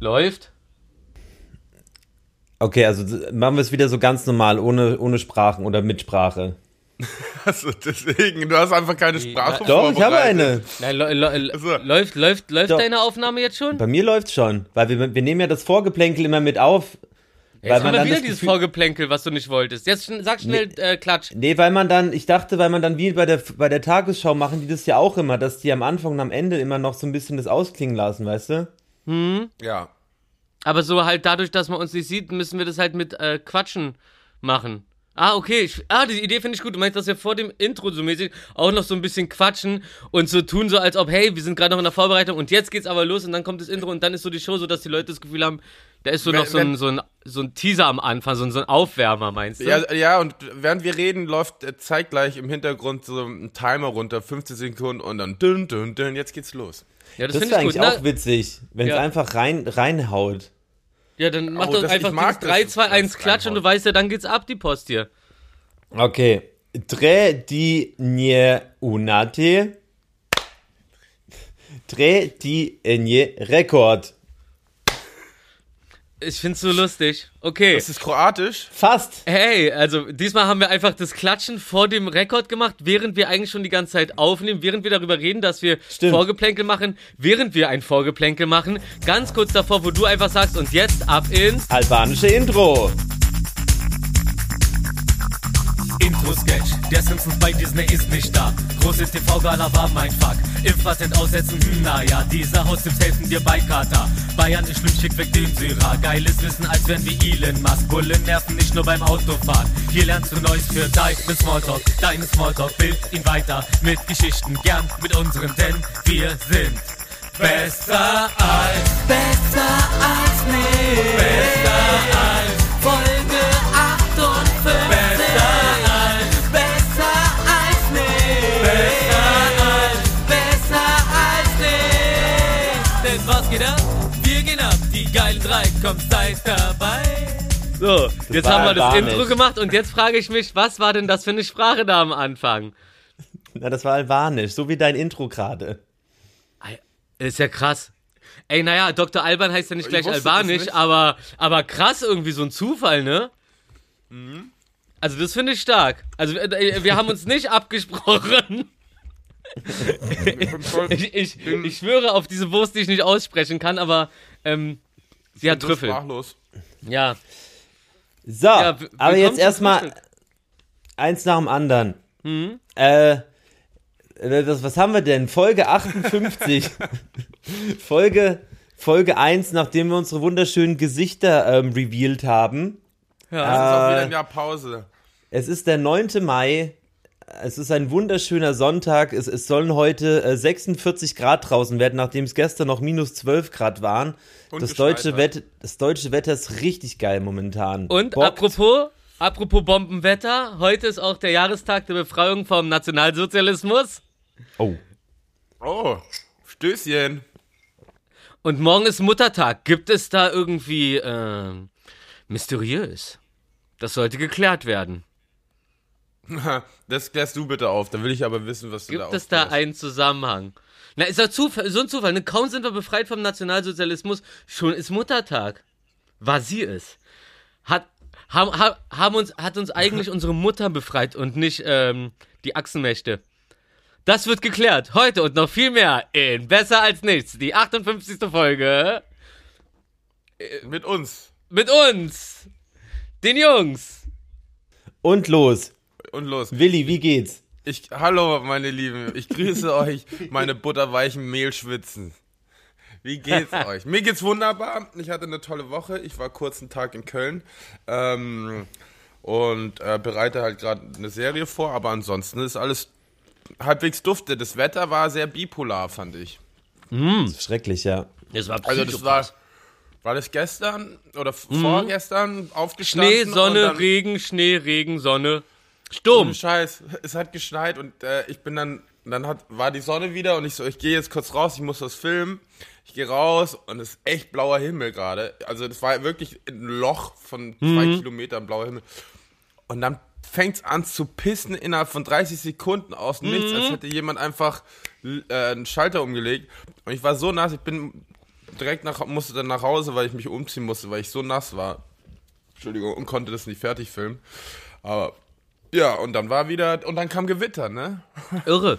Läuft. Okay, also machen wir es wieder so ganz normal, ohne, ohne Sprachen oder mit Sprache. Also deswegen, du hast einfach keine Sprache Doch, ich habe eine. Nein, Also- läuft, läuft, läuft Doch. deine Aufnahme jetzt schon? Bei mir läuft's schon, weil wir, wir nehmen ja das Vorgeplänkel immer mit auf. Jetzt weil haben man wir dann wieder dieses Gefühl- Vorgeplänkel, was du nicht wolltest. Jetzt schn- sag schnell äh, Klatsch. Nee, weil man dann, ich dachte, weil man dann wie bei der, bei der Tagesschau machen die das ja auch immer, dass die am Anfang und am Ende immer noch so ein bisschen das ausklingen lassen, weißt du? Ja. Aber so halt dadurch, dass man uns nicht sieht, müssen wir das halt mit äh, Quatschen machen. Ah, okay. Ich, ah, die Idee finde ich gut. Du meinst, dass wir vor dem Intro so mäßig auch noch so ein bisschen quatschen und so tun, so als ob, hey, wir sind gerade noch in der Vorbereitung und jetzt geht's aber los und dann kommt das Intro und dann ist so die Show, so dass die Leute das Gefühl haben, da ist so Wenn- noch so ein, wenn- so, ein, so ein Teaser am Anfang, so ein, so ein Aufwärmer, meinst du? Ja, ja, und während wir reden, läuft äh, zeitgleich im Hintergrund so ein Timer runter, 15 Sekunden und dann dünn, dünn, dünn, jetzt geht's los. Ja das, Das finde ich gut. eigentlich auch Ne? witzig, wenn es Ja. einfach rein, reinhaut. Ja, dann mach Oh, doch das- einfach dieses 3, das, 2, das 1 Klatsch und du weißt ja, dann geht's ab, die Post hier. Okay. Tre di nie unate. Tre di nie Rekord. Ich find's so lustig. Okay. Das ist kroatisch. Fast. Hey, also diesmal haben wir einfach das Klatschen vor dem Rekord gemacht, während wir eigentlich schon die ganze Zeit aufnehmen, während wir darüber reden, dass wir Stimmt. Vorgeplänkel machen, während wir ein Vorgeplänkel machen. Ganz kurz davor, wo du einfach sagst, und jetzt ab ins. Albanische Intro. Intro-Sketch, der Simpsons bei Disney ist nicht da. Große TV-Gala war mein Fuck. Impfpatent aussetzen, hm, naja. Diese Haustipps helfen dir bei Katar. Bayern ist schlimm, schick weg den Syrer. Geiles Wissen, als wären wir Elon Musk. Bullen nerven nicht nur beim Autofahren. Hier lernst du Neues für deinen Smalltalk. Deinen Smalltalk, bild ihn weiter mit Geschichten. Gern mit unseren, denn wir sind besser als, besser als nicht. Besser als kommt, seid dabei. So, jetzt war haben wir das. Intro gemacht und jetzt frage ich mich, was war denn das für eine Sprache da am Anfang? Na, das war Albanisch, so wie dein Intro gerade. Ist ja krass. Ey, naja, Dr. Alban heißt ja nicht Ich gleich wusste das Albanisch, nicht. aber, aber krass irgendwie so ein Zufall, ne? Mhm. Also das finde ich stark. Also äh, wir haben uns nicht abgesprochen. Ich, ich, ich schwöre auf diese Wurst, die ich nicht aussprechen kann, aber ähm, sie hat bin so Trüffel. Sprachlos. Ja. So, Ja, aber jetzt erstmal eins nach dem anderen. Mhm. Äh, äh, das, was haben wir denn? Folge 58. Folge, Folge 1, nachdem wir unsere wunderschönen Gesichter ähm, revealed haben. Das ist auch wieder Äh, ein Jahr Pause. Es ist der 9. Mai. Es ist ein wunderschöner Sonntag. Es, es sollen heute äh, 46 Grad draußen werden, nachdem es gestern noch minus 12 Grad waren. Und Das deutsche, Wetter, das deutsche Wetter ist richtig geil momentan. Und Bockt. apropos, apropos Bombenwetter, heute ist auch der Jahrestag der Befreiung vom Nationalsozialismus. Oh. Oh, Stößchen. Und morgen ist Muttertag. Gibt es da irgendwie ähm, mysteriös? Das sollte geklärt werden. Das klärst du bitte auf. Dann will ich aber wissen, was du da Gibt es da einen Zusammenhang? Na, ist doch Zufall, so ein Zufall. Ne? Kaum sind wir befreit vom Nationalsozialismus, schon ist Muttertag. War sie es? Hat, haben, ha- haben uns, hat uns eigentlich unsere Mutter befreit und nicht ähm, die Achsenmächte. Das wird geklärt. Heute und noch viel mehr in Besser als nichts. Die 58. Folge Mit uns. mit uns. Den Jungs. Und los. Und los. Willi, wie geht's? Ich, hallo, meine Lieben. Ich grüße euch, meine butterweichen Mehlschwitzen. Wie geht's euch? Mir geht's wunderbar. Ich hatte eine tolle Woche. Ich war kurz einen Tag in Köln. Ähm, und äh, bereite halt gerade eine Serie vor, aber ansonsten ist alles halbwegs dufte. Das Wetter war sehr bipolar, fand ich. Schrecklich, ja. Das war Also das war, war das gestern oder f- vorgestern aufgestanden? Schnee, und Sonne, dann- Regen, Schnee, Regen, Sonne. Sturm. Scheiß, es hat geschneit und äh, ich bin dann, dann hat, war die Sonne wieder und ich so, ich gehe jetzt kurz raus, ich muss das filmen. Ich gehe raus und es ist echt blauer Himmel gerade. Also das war wirklich ein Loch von zwei Kilometern blauer Himmel. Und dann fängt's an zu pissen innerhalb von 30 Sekunden aus dem nichts, als hätte jemand einfach äh, einen Schalter umgelegt. Und ich war so nass, ich bin direkt nach, musste dann nach Hause, weil ich mich umziehen musste, weil ich so nass war. Entschuldigung, und konnte das nicht fertig filmen. Aber ja, und dann war wieder, und dann kam Gewitter, ne? Irre.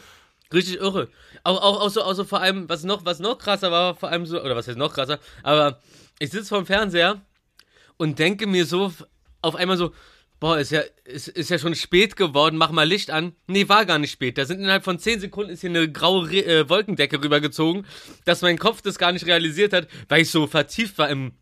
Richtig irre. Auch, auch, auch, so, auch so vor allem, was noch, was noch krasser war, vor allem so, oder was heißt noch krasser, aber ich sitze vorm Fernseher und denke mir so auf einmal so, boah, ist ja, ist, ist ja schon spät geworden, mach mal Licht an. Nee, war gar nicht spät. Da sind innerhalb von 10 Sekunden ist hier eine graue Re äh, Wolkendecke rübergezogen, dass mein Kopf das gar nicht realisiert hat, weil ich so vertieft war im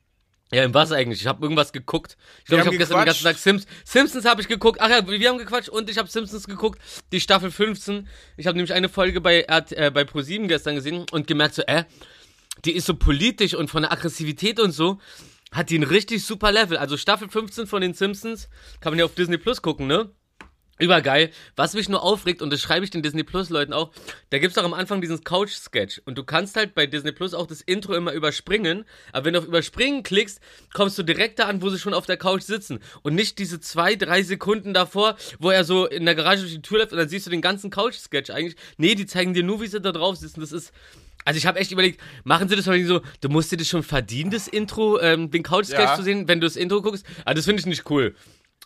ja, im was eigentlich? Ich habe irgendwas geguckt. Ich glaube, ich habe gestern den ganzen. Tag Sims Simpsons habe ich geguckt. Ach ja, wir haben gequatscht und ich habe Simpsons geguckt, die Staffel 15. Ich habe nämlich eine Folge bei äh, bei ProSieben gestern gesehen und gemerkt so, äh, die ist so politisch und von der Aggressivität und so hat die ein richtig super Level. Also Staffel 15 von den Simpsons kann man ja auf Disney Plus gucken, ne? Übergeil. Was mich nur aufregt, und das schreibe ich den Disney Plus Leuten auch, da gibt's doch am Anfang diesen Couch-Sketch. Und du kannst halt bei Disney Plus auch das Intro immer überspringen. Aber wenn du auf Überspringen klickst, kommst du direkt da an, wo sie schon auf der Couch sitzen. Und nicht diese zwei, drei Sekunden davor, wo er so in der Garage durch die Tür läuft und dann siehst du den ganzen Couch-Sketch eigentlich. Nee, die zeigen dir nur, wie sie da drauf sitzen. Das ist. Also ich habe echt überlegt, machen sie das mal so, du musst dir das schon verdienen, das Intro, ähm, den Couch-Sketch Ja. zu sehen, wenn du das Intro guckst. Aber das finde ich nicht cool.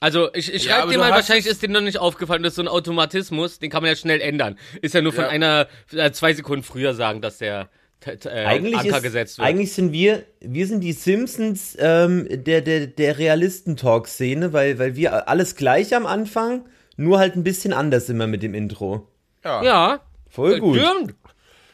Also ich, ich Ja, schreibe dir mal, wahrscheinlich ist dir noch nicht aufgefallen, das ist so ein Automatismus, den kann man ja schnell ändern. Ist ja nur von Ja. einer, äh, zwei Sekunden früher sagen, dass der äh, Eigentlich, Anker ist, gesetzt wird. eigentlich sind wir, wir sind die Simpsons ähm, der, der, der Realisten-Talk-Szene, weil, weil wir alles gleich am Anfang, nur halt ein bisschen anders immer mit dem Intro. Ja. ja, Voll gut. stimmt.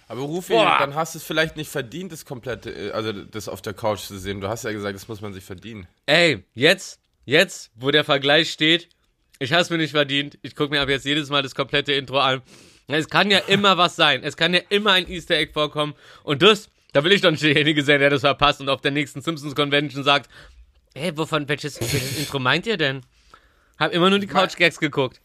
Aber Rufi, Boah. dann hast du es vielleicht nicht verdient, das komplette, äh, also das auf der Couch zu sehen. Du hast ja gesagt, das muss man sich verdienen. Ey, jetzt, jetzt, wo der Vergleich steht, ich habe es mir nicht verdient. Ich gucke mir ab jetzt jedes Mal das komplette Intro an. Es kann ja immer was sein. Es kann ja immer ein Easter Egg vorkommen. Und das, da will ich doch nicht derjenige sein, der das verpasst und auf der nächsten Simpsons Convention sagt, ey, wovon, welches, welches Intro meint ihr denn? Hab immer nur die Couch Gags geguckt.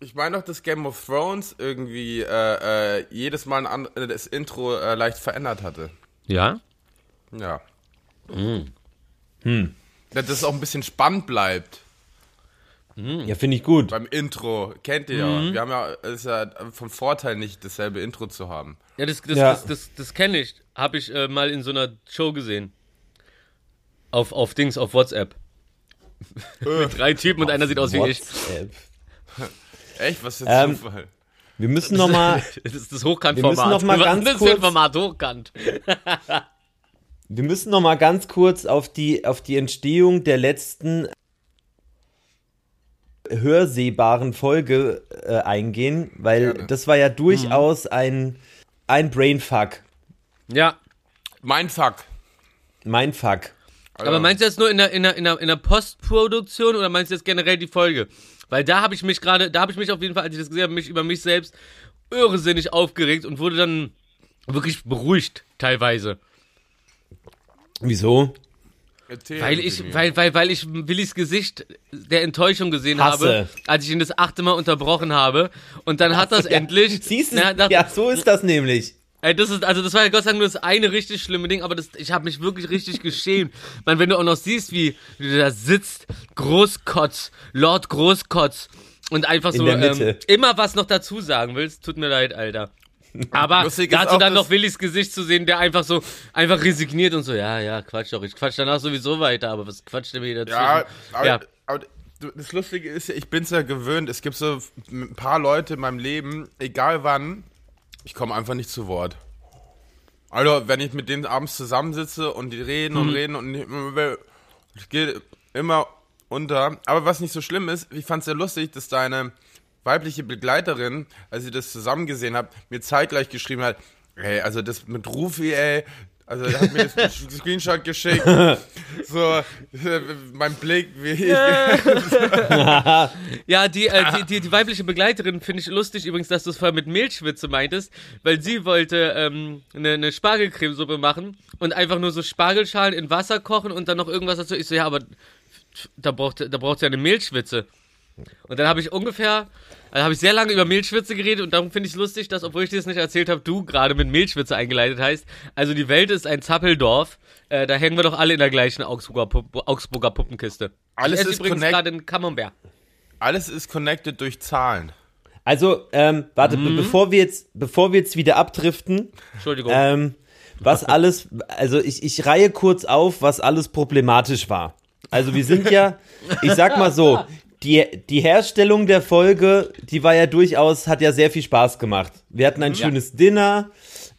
Ich meine doch, dass Game of Thrones irgendwie äh, äh, jedes Mal ein äh, das Intro äh, leicht verändert hatte. Ja? Ja. Mm. Hm. Dass es auch ein bisschen spannend bleibt Ja, finde ich gut. beim Intro. Kennt ihr Mhm. ja. Wir haben ja, es ist ja vom Vorteil nicht dasselbe Intro zu haben. Ja, das, das, Ja. das, das, das kenne ich. Habe ich äh, mal in so einer Show gesehen. Auf, auf Dings, auf WhatsApp. Mit drei Typen und einer sieht aus wie ich. WhatsApp. Echt? Was für Ähm, ein Zufall. Wir müssen noch mal, Das ist das Hochkantformat. Wir müssen noch mal Was ganz ist das kurz- ein Format Hochkant? Wir müssen noch mal ganz kurz auf die, auf die Entstehung der letzten hörsehbaren Folge äh, eingehen, weil Gerne. das war ja durchaus ein, ein Brainfuck. Ja. Mein Fuck. Mein Fuck. Aber meinst du jetzt nur in der, in der, in der, in der Postproduktion oder meinst du jetzt generell die Folge? Weil da habe ich mich gerade, da habe ich mich auf jeden Fall, als ich das gesehen habe, mich über mich selbst irrsinnig aufgeregt und wurde dann wirklich beruhigt, teilweise. Wieso? Erzähl Weil sie ich, mir. weil, weil, weil ich Willis Gesicht der Enttäuschung gesehen Hasse. habe, als ich ihn das achte Mal unterbrochen habe. Und dann hat das endlich. Siehst du? Na, nach- ja, so ist das nämlich. Ey, das ist, also das war ja Gott sei Dank nur das eine richtig schlimme Ding, aber das, ich habe mich wirklich richtig geschämt. Man, wenn du auch noch siehst, wie, wie du da sitzt, Großkotz, Lord Großkotz und einfach In so. Ähm, immer was noch dazu sagen willst, tut mir leid, Alter. Aber Lustig dazu dann noch Willis Gesicht zu sehen, der einfach so, einfach resigniert und so, ja, ja, quatsch doch, ich quatsch danach sowieso weiter, aber was quatscht der mir dazwischen? Ja, aber, ja. aber das Lustige ist ja, ich bin's ja gewöhnt. Es gibt so ein paar Leute in meinem Leben, egal wann, ich komme einfach nicht zu Wort. Also, wenn ich mit denen abends zusammensitze und die reden Mhm. und reden und ich, ich gehe immer unter. Aber was nicht so schlimm ist, ich fand's sehr lustig, dass deine weibliche Begleiterin, als ich das zusammen gesehen habe, mir zeitgleich geschrieben hat, ey, also das mit Rufi, ey, also er hat mir das Screenshot geschickt, so, mein Blick, wie ich, Ja, die, äh, die, die, die weibliche Begleiterin finde ich lustig übrigens, dass du es vorher mit Mehlschwitze meintest, weil sie wollte ähm, eine, eine Spargelcremesuppe machen und einfach nur so Spargelschalen in Wasser kochen und dann noch irgendwas dazu. Ich so, ja, aber da braucht da braucht ja eine Mehlschwitze. Und dann habe ich ungefähr, also habe ich sehr lange über Mehlschwitze geredet und darum finde ich es lustig, dass, obwohl ich dir das nicht erzählt habe, du gerade mit Mehlschwitze eingeleitet heißt. Also die Welt ist ein Zappeldorf. Äh, da hängen wir doch alle in der gleichen Augsburger, Pupp Augsburger Puppenkiste. Alles ist übrigens gerade einen Camembert. alles ist connected durch Zahlen. Also, ähm, warte, Mhm. be bevor wir jetzt, bevor wir jetzt wieder abdriften, Entschuldigung. ähm, was alles, also ich, ich reihe kurz auf, was alles problematisch war. Also wir sind ja, ich sag mal so, die, die Herstellung der Folge, die war ja durchaus, hat ja sehr viel Spaß gemacht. Wir hatten ein schönes Dinner,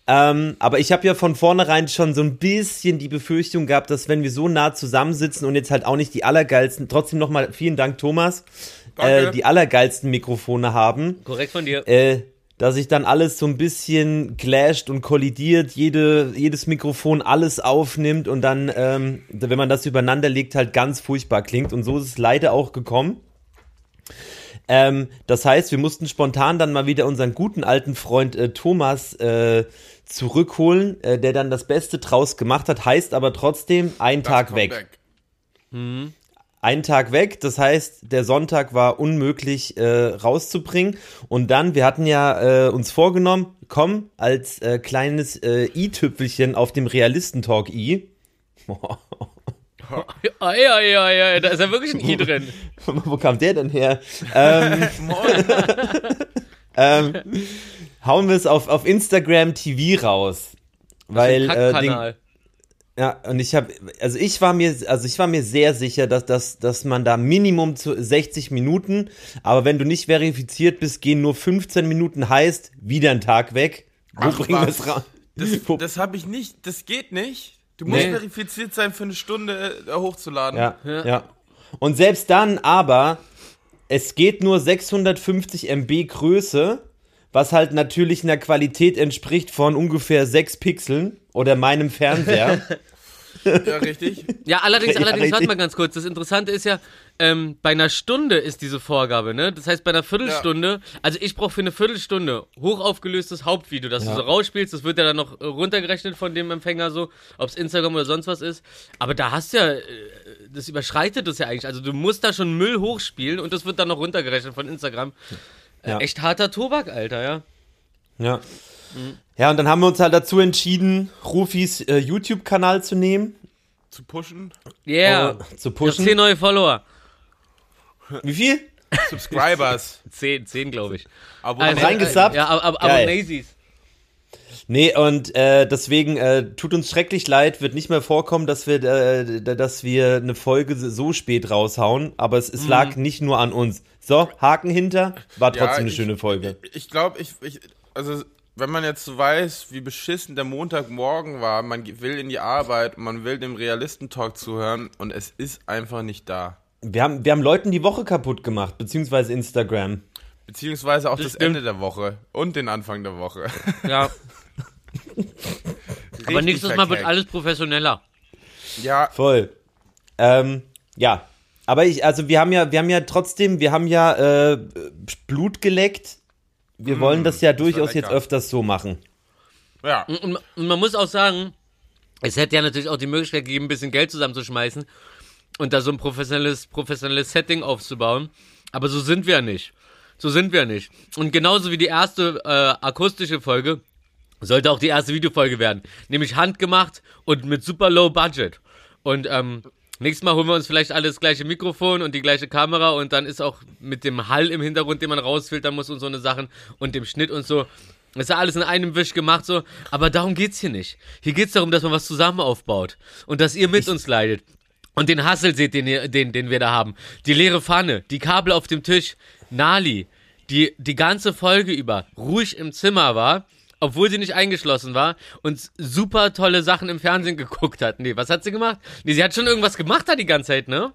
ähm, aber ich habe ja von vornherein schon so ein bisschen die Befürchtung gehabt, dass wenn wir so nah zusammensitzen und jetzt halt auch nicht die allergeilsten, trotzdem nochmal vielen Dank Thomas, Danke. äh, die allergeilsten Mikrofone haben, Korrekt von dir. äh, dass sich dann alles so ein bisschen clasht und kollidiert, jede, jedes Mikrofon alles aufnimmt und dann, ähm, wenn man das übereinander legt, halt ganz furchtbar klingt. Und so ist es leider auch gekommen. Ähm, das heißt, wir mussten spontan dann mal wieder unseren guten alten Freund äh, Thomas äh, zurückholen, äh, der dann das Beste draus gemacht hat, heißt aber trotzdem ein Tag kommt weg. Ein Tag weg, das heißt, der Sonntag war unmöglich äh, rauszubringen. Und dann, wir hatten ja äh, uns vorgenommen, komm, als äh, kleines i-Tüpfelchen auf dem Realistentalk i. Ei, ei, ei, ei, da ist ja wirklich ein I drin. Wo kam der denn her? Ähm, ähm, hauen wir es auf, auf Instagram TV raus. Weil äh, den. Ja, und ich habe, also ich war mir, also ich war mir sehr sicher, dass, dass, dass man da Minimum zu 60 Minuten, aber wenn du nicht verifiziert bist, gehen nur 15 Minuten heißt, wieder ein Tag weg. Wo Ach, bringen wir es raus? Das, das habe ich nicht, das geht nicht. Du musst Nee. verifiziert sein, für eine Stunde äh, hochzuladen. Ja, ja, Und selbst dann aber, es geht nur 650 MB Größe, was halt natürlich einer Qualität entspricht von ungefähr 6 Pixeln oder meinem Fernseher. Ja, richtig. Ja, allerdings, Ja, allerdings, warte richtig. mal ganz kurz. Das Interessante ist ja, ähm, bei einer Stunde ist diese Vorgabe, ne? Das heißt, bei einer Viertelstunde, also ich brauche für eine Viertelstunde hochaufgelöstes Hauptvideo, das Ja. du so rausspielst. Das wird ja dann noch äh, runtergerechnet von dem Empfänger so, ob es Instagram oder sonst was ist. Aber da hast du ja, äh, das überschreitet das ja eigentlich. Also du musst da schon Müll hochspielen und das wird dann noch runtergerechnet von Instagram. Äh, Ja. Echt harter Tobak, Alter, ja. Ja. Ja, und dann haben wir uns halt dazu entschieden, Rufis äh, YouTube-Kanal zu nehmen, Zu pushen. Yeah. äh, zu pushen. zehn neue Follower. Wie viel? Subscribers. Zehn, zehn, glaube ich. Aber Also, reingesappt? Ja, aber, aber, Geil. aber Nazis. Nee, und äh, deswegen äh, tut uns schrecklich leid, wird nicht mehr vorkommen, dass wir, äh, dass wir eine Folge so spät raushauen, aber es, es Mhm. lag nicht nur an uns. So, Haken hinter, war trotzdem Ja, eine ich- schöne Folge. Ich glaube, ich, ich, also wenn man jetzt so weiß, wie beschissen der Montagmorgen war, man will in die Arbeit man will dem Realistentalk zuhören und es ist einfach nicht da. Wir haben, wir haben Leuten die Woche kaputt gemacht, beziehungsweise Instagram. Beziehungsweise auch Das das. Ende der Woche und den Anfang der Woche. Ja. Aber nächstes Mal wird alles professioneller. Ja, Voll. Ähm, ja. Aber ich, also wir haben ja, wir haben ja trotzdem, wir haben ja äh, Blut geleckt. Wir wollen das ja das war durchaus jetzt öfters so machen. ja. Und, und man muss auch sagen, es hätte ja natürlich auch die Möglichkeit gegeben, ein bisschen Geld zusammenzuschmeißen und da so ein professionelles, professionelles Setting aufzubauen. Aber so sind wir nicht. So sind wir nicht. Und genauso wie die erste äh, akustische Folge, sollte auch die erste Videofolge werden. Nämlich handgemacht und mit super low budget. Und ähm, nächstes Mal holen wir uns vielleicht alle das gleiche Mikrofon und die gleiche Kamera und dann ist auch mit dem Hall im Hintergrund, den man rausfiltern muss und so eine Sachen und dem Schnitt und so. Das ist ja alles in einem Wisch gemacht so, aber darum geht's hier nicht. Hier geht's darum, dass man was zusammen aufbaut und dass ihr mit uns leidet. Und den Hassel seht, den, ihr- den, den wir da haben. Die leere Pfanne, die Kabel auf dem Tisch, Nali, die die ganze Folge über ruhig im Zimmer war, obwohl sie nicht eingeschlossen war und super tolle Sachen im Fernsehen geguckt hat. Nee, was hat sie gemacht? Nee, sie hat schon irgendwas gemacht da die ganze Zeit, ne?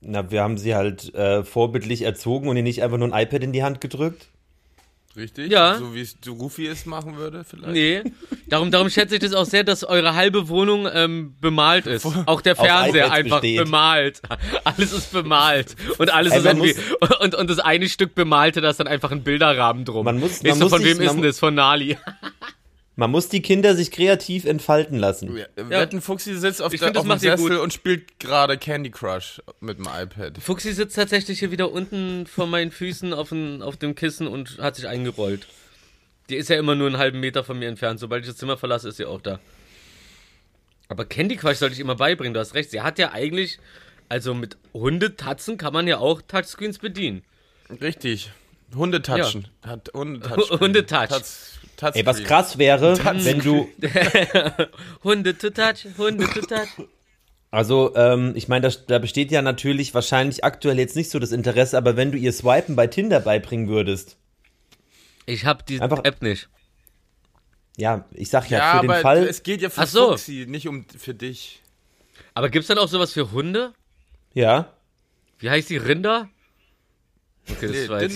Na, wir haben sie halt äh, vorbildlich erzogen und ihr nicht einfach nur ein iPad in die Hand gedrückt. Richtig? Ja. So wie es Rufi es machen würde, vielleicht. Nee. Darum, darum schätze ich das auch sehr, dass eure halbe Wohnung ähm, bemalt ist. Auch der Fernseher einfach besteht. bemalt. Alles ist bemalt. Und alles Ey, ist irgendwie. Und, und das eine Stück bemalte, da ist dann einfach ein Bilderrahmen drum. Man muss- Weißt man du, muss von sich- wem ist denn das? Von Nali. Man muss die Kinder sich kreativ entfalten lassen. Ja. Wetten, Fuchsi sitzt auf, Ich der, find, das auf dem Sessel und spielt gerade Candy Crush mit dem iPad. Fuchsi sitzt tatsächlich hier wieder unten vor meinen Füßen auf, dem- auf dem Kissen und hat sich eingerollt. Die ist ja immer nur einen halben Meter von mir entfernt. Sobald ich das Zimmer verlasse, ist sie auch da. Aber Candy Crush sollte ich immer beibringen, du hast recht. Sie hat ja eigentlich, also mit Hundetatzen kann man ja auch Touchscreens bedienen. Richtig. Hundetatschen. Hat Hundetouch. Hundetouch. Touch, Touchscreen. Ey, was krass wäre, wenn du, Hunde to touch, Hunde to touch. also ähm, ich meine, da, da besteht ja natürlich wahrscheinlich aktuell jetzt nicht so das Interesse, aber wenn du ihr Swipen bei Tinder beibringen würdest, Ich hab die Einfach- App nicht. ja, ich sag ja, Ja, für den Fall, es geht ja für Ach so. Fuxi, nicht um für dich. Aber gibt's dann auch sowas für Hunde? ja, Wie heißt die Rinder? Okay, das Nee, war Das,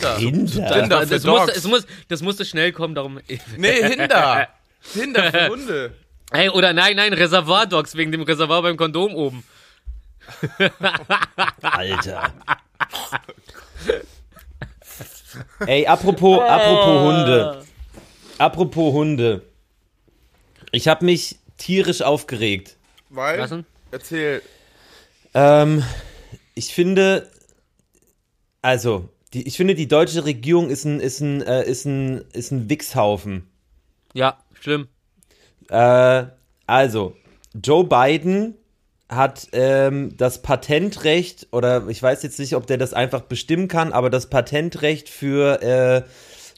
für das, musste, Dogs. es, muss, das musste schnell kommen, darum. Nee, Hinder. Hinder für Hunde. Ey, oder nein, nein, Reservoir-Dogs wegen dem Reservoir beim Kondom oben. Alter. Ey, apropos, apropos Hunde. Apropos Hunde. Ich habe mich tierisch aufgeregt. Weil, Was denn? erzähl, Ähm, ich finde, also, die, ich finde, die deutsche Regierung ist ein, ist ein, äh, ist ein, ist ein Wichshaufen. Ja, schlimm. Äh, also, Joe Biden hat ähm, das Patentrecht, oder ich weiß jetzt nicht, ob der das einfach bestimmen kann, aber das Patentrecht für, äh,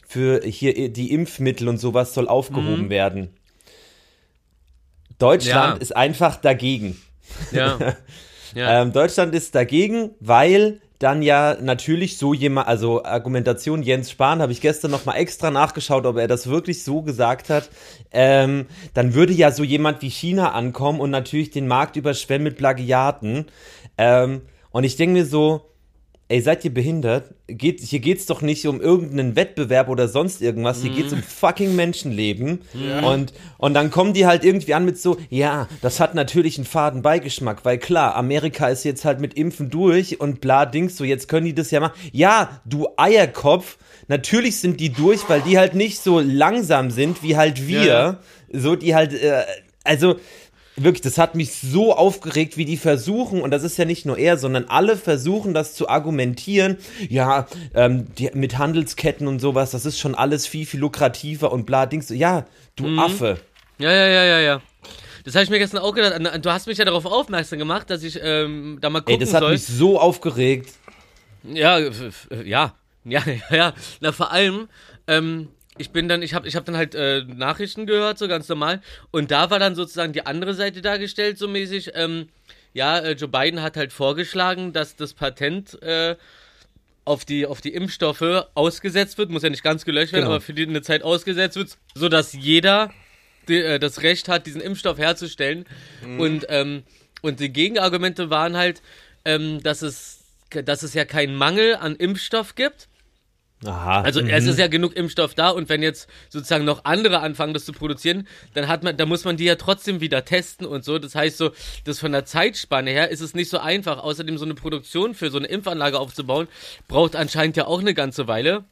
für hier die Impfmittel und sowas soll aufgehoben werden. Deutschland Ja. ist einfach dagegen. Ja. ja. Ähm, Deutschland ist dagegen, weil dann ja natürlich so jemand, also Argumentation Jens Spahn, habe ich gestern nochmal extra nachgeschaut, ob er das wirklich so gesagt hat. Ähm, dann würde ja so jemand wie China ankommen und natürlich den Markt überschwemmen mit Plagiaten. Ähm, und ich denke mir so, ey, seid ihr behindert? Geht, hier geht's doch nicht um irgendeinen Wettbewerb oder sonst irgendwas. Hier geht's um fucking Menschenleben. Und, und dann kommen die halt irgendwie an mit so, ja, das hat natürlich einen faden Beigeschmack, weil klar, Amerika ist jetzt halt mit Impfen durch und bla Dings, so jetzt können die das ja machen. Ja, du Eierkopf, natürlich sind die durch, weil die halt nicht so langsam sind wie halt wir. Ja. So, die halt, äh, also, Wirklich, das hat mich so aufgeregt, wie die versuchen, und das ist ja nicht nur er, sondern alle versuchen, das zu argumentieren. Ja, ähm, die, mit Handelsketten und sowas, das ist schon alles viel, viel lukrativer und bla, Dings. Ja, du Mhm. Affe. Ja, ja, ja, ja, ja. Das habe ich mir gestern auch gedacht. Du hast mich ja darauf aufmerksam gemacht, dass ich ähm, da mal gucken Ey, das hat soll. mich so aufgeregt. Ja, f- ja, ja, ja, ja. Na, vor allem, ähm, ich bin dann, ich habe ich hab dann halt äh, Nachrichten gehört, so ganz normal. Und da war dann sozusagen die andere Seite dargestellt, so mäßig. Ähm, ja, äh, Joe Biden hat halt vorgeschlagen, dass das Patent äh, auf die, auf die Impfstoffe ausgesetzt wird, muss ja nicht ganz gelöscht werden, Genau. aber für die eine Zeit ausgesetzt wird, sodass jeder die, äh, das Recht hat, diesen Impfstoff herzustellen. Und, ähm, und die Gegenargumente waren halt, ähm, dass es, dass es ja keinen Mangel an Impfstoff gibt. Aha. Also es ist ja genug Impfstoff da und wenn jetzt sozusagen noch andere anfangen, das zu produzieren, dann hat man, da muss man die ja trotzdem wieder testen und so. Das heißt so, das von der Zeitspanne her ist es nicht so einfach. Außerdem so eine Produktion für so eine Impfanlage aufzubauen, braucht anscheinend ja auch eine ganze Weile.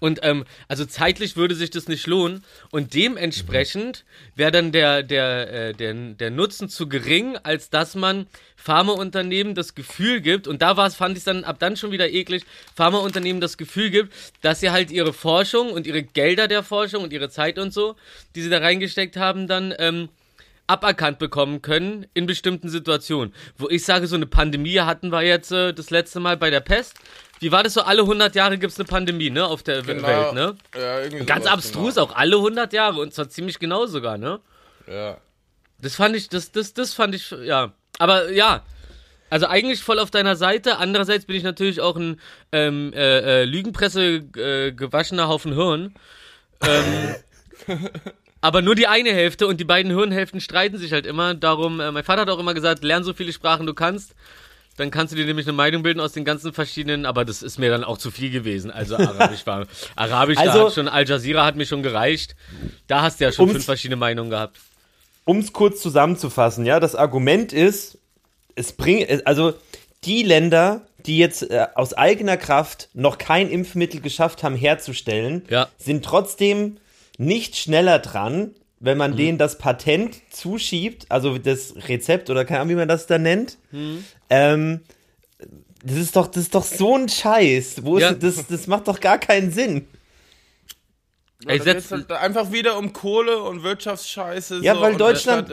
Und ähm, also zeitlich würde sich das nicht lohnen. Und dementsprechend wäre dann der, der, äh, der, der Nutzen zu gering, als dass man Pharmaunternehmen das Gefühl gibt, und da war's, fand ich dann ab dann schon wieder eklig, Pharmaunternehmen das Gefühl gibt, dass sie halt ihre Forschung und ihre Gelder der Forschung und ihre Zeit und so, die sie da reingesteckt haben, dann ähm, aberkannt bekommen können in bestimmten Situationen. Wo ich sage, so eine Pandemie hatten wir jetzt äh, das letzte Mal bei der Pest. Wie war das so? Alle 100 Jahre gibt's eine Pandemie, ne? Auf der Genau. Welt, ne? Ja, irgendwie Ganz abstrus, auch alle 100 Jahre und zwar ziemlich genau sogar, ne? Genau. Ja. Das fand ich, das, das, das fand ich, ja. Aber ja, also eigentlich voll auf deiner Seite. Andererseits bin ich natürlich auch ein ähm, äh, äh, Lügenpresse äh, gewaschener Haufen Hirn. Ähm, aber nur die eine Hälfte und die beiden Hirnhälften streiten sich halt immer. Darum, äh, mein Vater hat auch immer gesagt, lern so viele Sprachen du kannst. Dann kannst du dir nämlich eine Meinung bilden aus den ganzen verschiedenen, aber das ist mir dann auch zu viel gewesen. Also Arabisch war, Arabisch, Also- hat schon, Al Jazeera hat mir schon gereicht. Da hast du ja schon fünf verschiedene Meinungen gehabt. um es kurz zusammenzufassen, ja, das Argument ist, es bringt, also die Länder, die jetzt äh, aus eigener Kraft noch kein Impfmittel geschafft haben herzustellen, Ja. sind trotzdem nicht schneller dran, wenn man denen das Patent zuschiebt, also das Rezept oder keine Ahnung, wie man das da nennt. Ähm, das ist doch, das ist doch so ein Scheiß. Wo ist, Ja. das, das macht doch gar keinen Sinn. Ja, Ey, setz- halt einfach wieder um Kohle und Wirtschaftsscheiße. Ja, so, weil und Deutschland-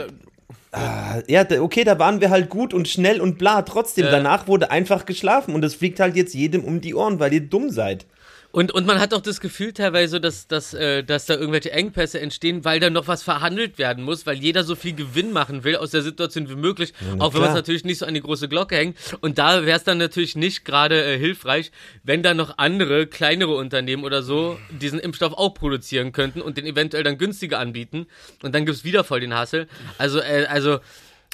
anstatt, Ja, okay, da waren wir halt gut und schnell und bla. Trotzdem, Ja. danach wurde einfach geschlafen und es fliegt halt jetzt jedem um die Ohren, weil ihr dumm seid. Und, und man hat auch das Gefühl teilweise, dass, dass, äh, dass da irgendwelche Engpässe entstehen, weil da noch was verhandelt werden muss, weil jeder so viel Gewinn machen will aus der Situation wie möglich, auch wenn man es natürlich nicht so an die große Glocke hängt. Und da wäre es dann natürlich nicht gerade äh, hilfreich, wenn da noch andere, kleinere Unternehmen oder so diesen Impfstoff auch produzieren könnten und den eventuell dann günstiger anbieten. Und dann gibt's wieder voll den Hassel. Also, äh, also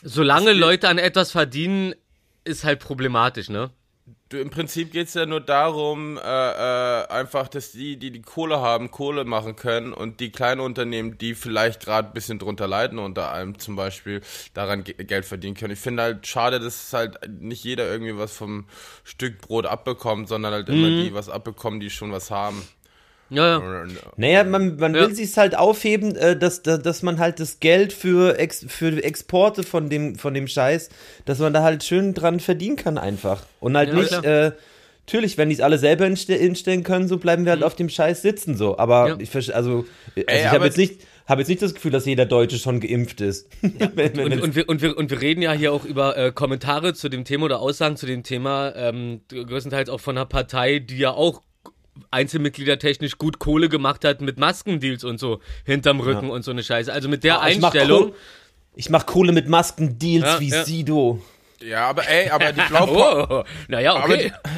solange Leute an etwas verdienen, ist halt problematisch, ne? Du, Im Prinzip geht's ja nur darum, äh, äh, einfach, dass die, die die Kohle haben, Kohle machen können und die kleinen Unternehmen, die vielleicht gerade ein bisschen drunter leiden, unter allem zum Beispiel, daran ge Geld verdienen können. Ich finde halt schade, dass halt nicht jeder irgendwie was vom Stück Brot abbekommt, sondern halt immer die was abbekommen, die schon was haben. Ja, ja. Naja, man, man Ja. will sich's halt aufheben, äh, dass, dass, dass man halt das Geld für, Ex, für Exporte von dem, von dem Scheiß, dass man da halt schön dran verdienen kann einfach. Und halt Ja, nicht, äh, natürlich, wenn die es alle selber inste instellen können, so bleiben wir halt auf dem Scheiß sitzen so. Aber Mhm. Ja. ich, verste- also, also Ey, ich habe jetzt nicht, habe jetzt nicht das Gefühl, dass jeder Deutsche schon geimpft ist. wenn, wenn, Und, und, wir, und, wir, und wir reden ja hier auch über äh, Kommentare zu dem Thema oder Aussagen zu dem Thema, ähm, größtenteils auch von einer Partei, die ja auch einzelmitgliedertechnisch gut Kohle gemacht hat mit Maskendeals und so hinterm Rücken und so eine Scheiße. Also mit der Ah, ich mach Einstellung. Kohle- ich mach Kohle mit Maskendeals Ja, wie ja. Sido. Ja, aber ey, aber die Blaupausen, Oh, naja, aber okay. die,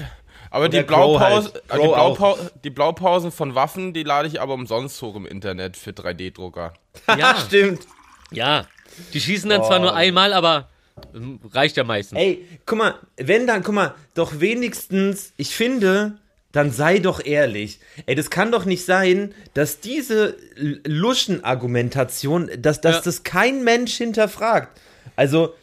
aber die, der Crow Blaupausen, halt. die, Crow auch. Blaupau die Blaupausen von Waffen, die lade ich aber umsonst hoch im Internet für 3D-Drucker. Ja, Stimmt. ja. Die schießen dann zwar nur einmal, aber ähm, reicht ja meistens. Ey, guck mal, wenn dann, guck mal, doch wenigstens, ich finde, dann sei doch ehrlich. Ey, das kann doch nicht sein, dass diese Luschen-Argumentation, dass, dass Ja. das kein Mensch hinterfragt. Also,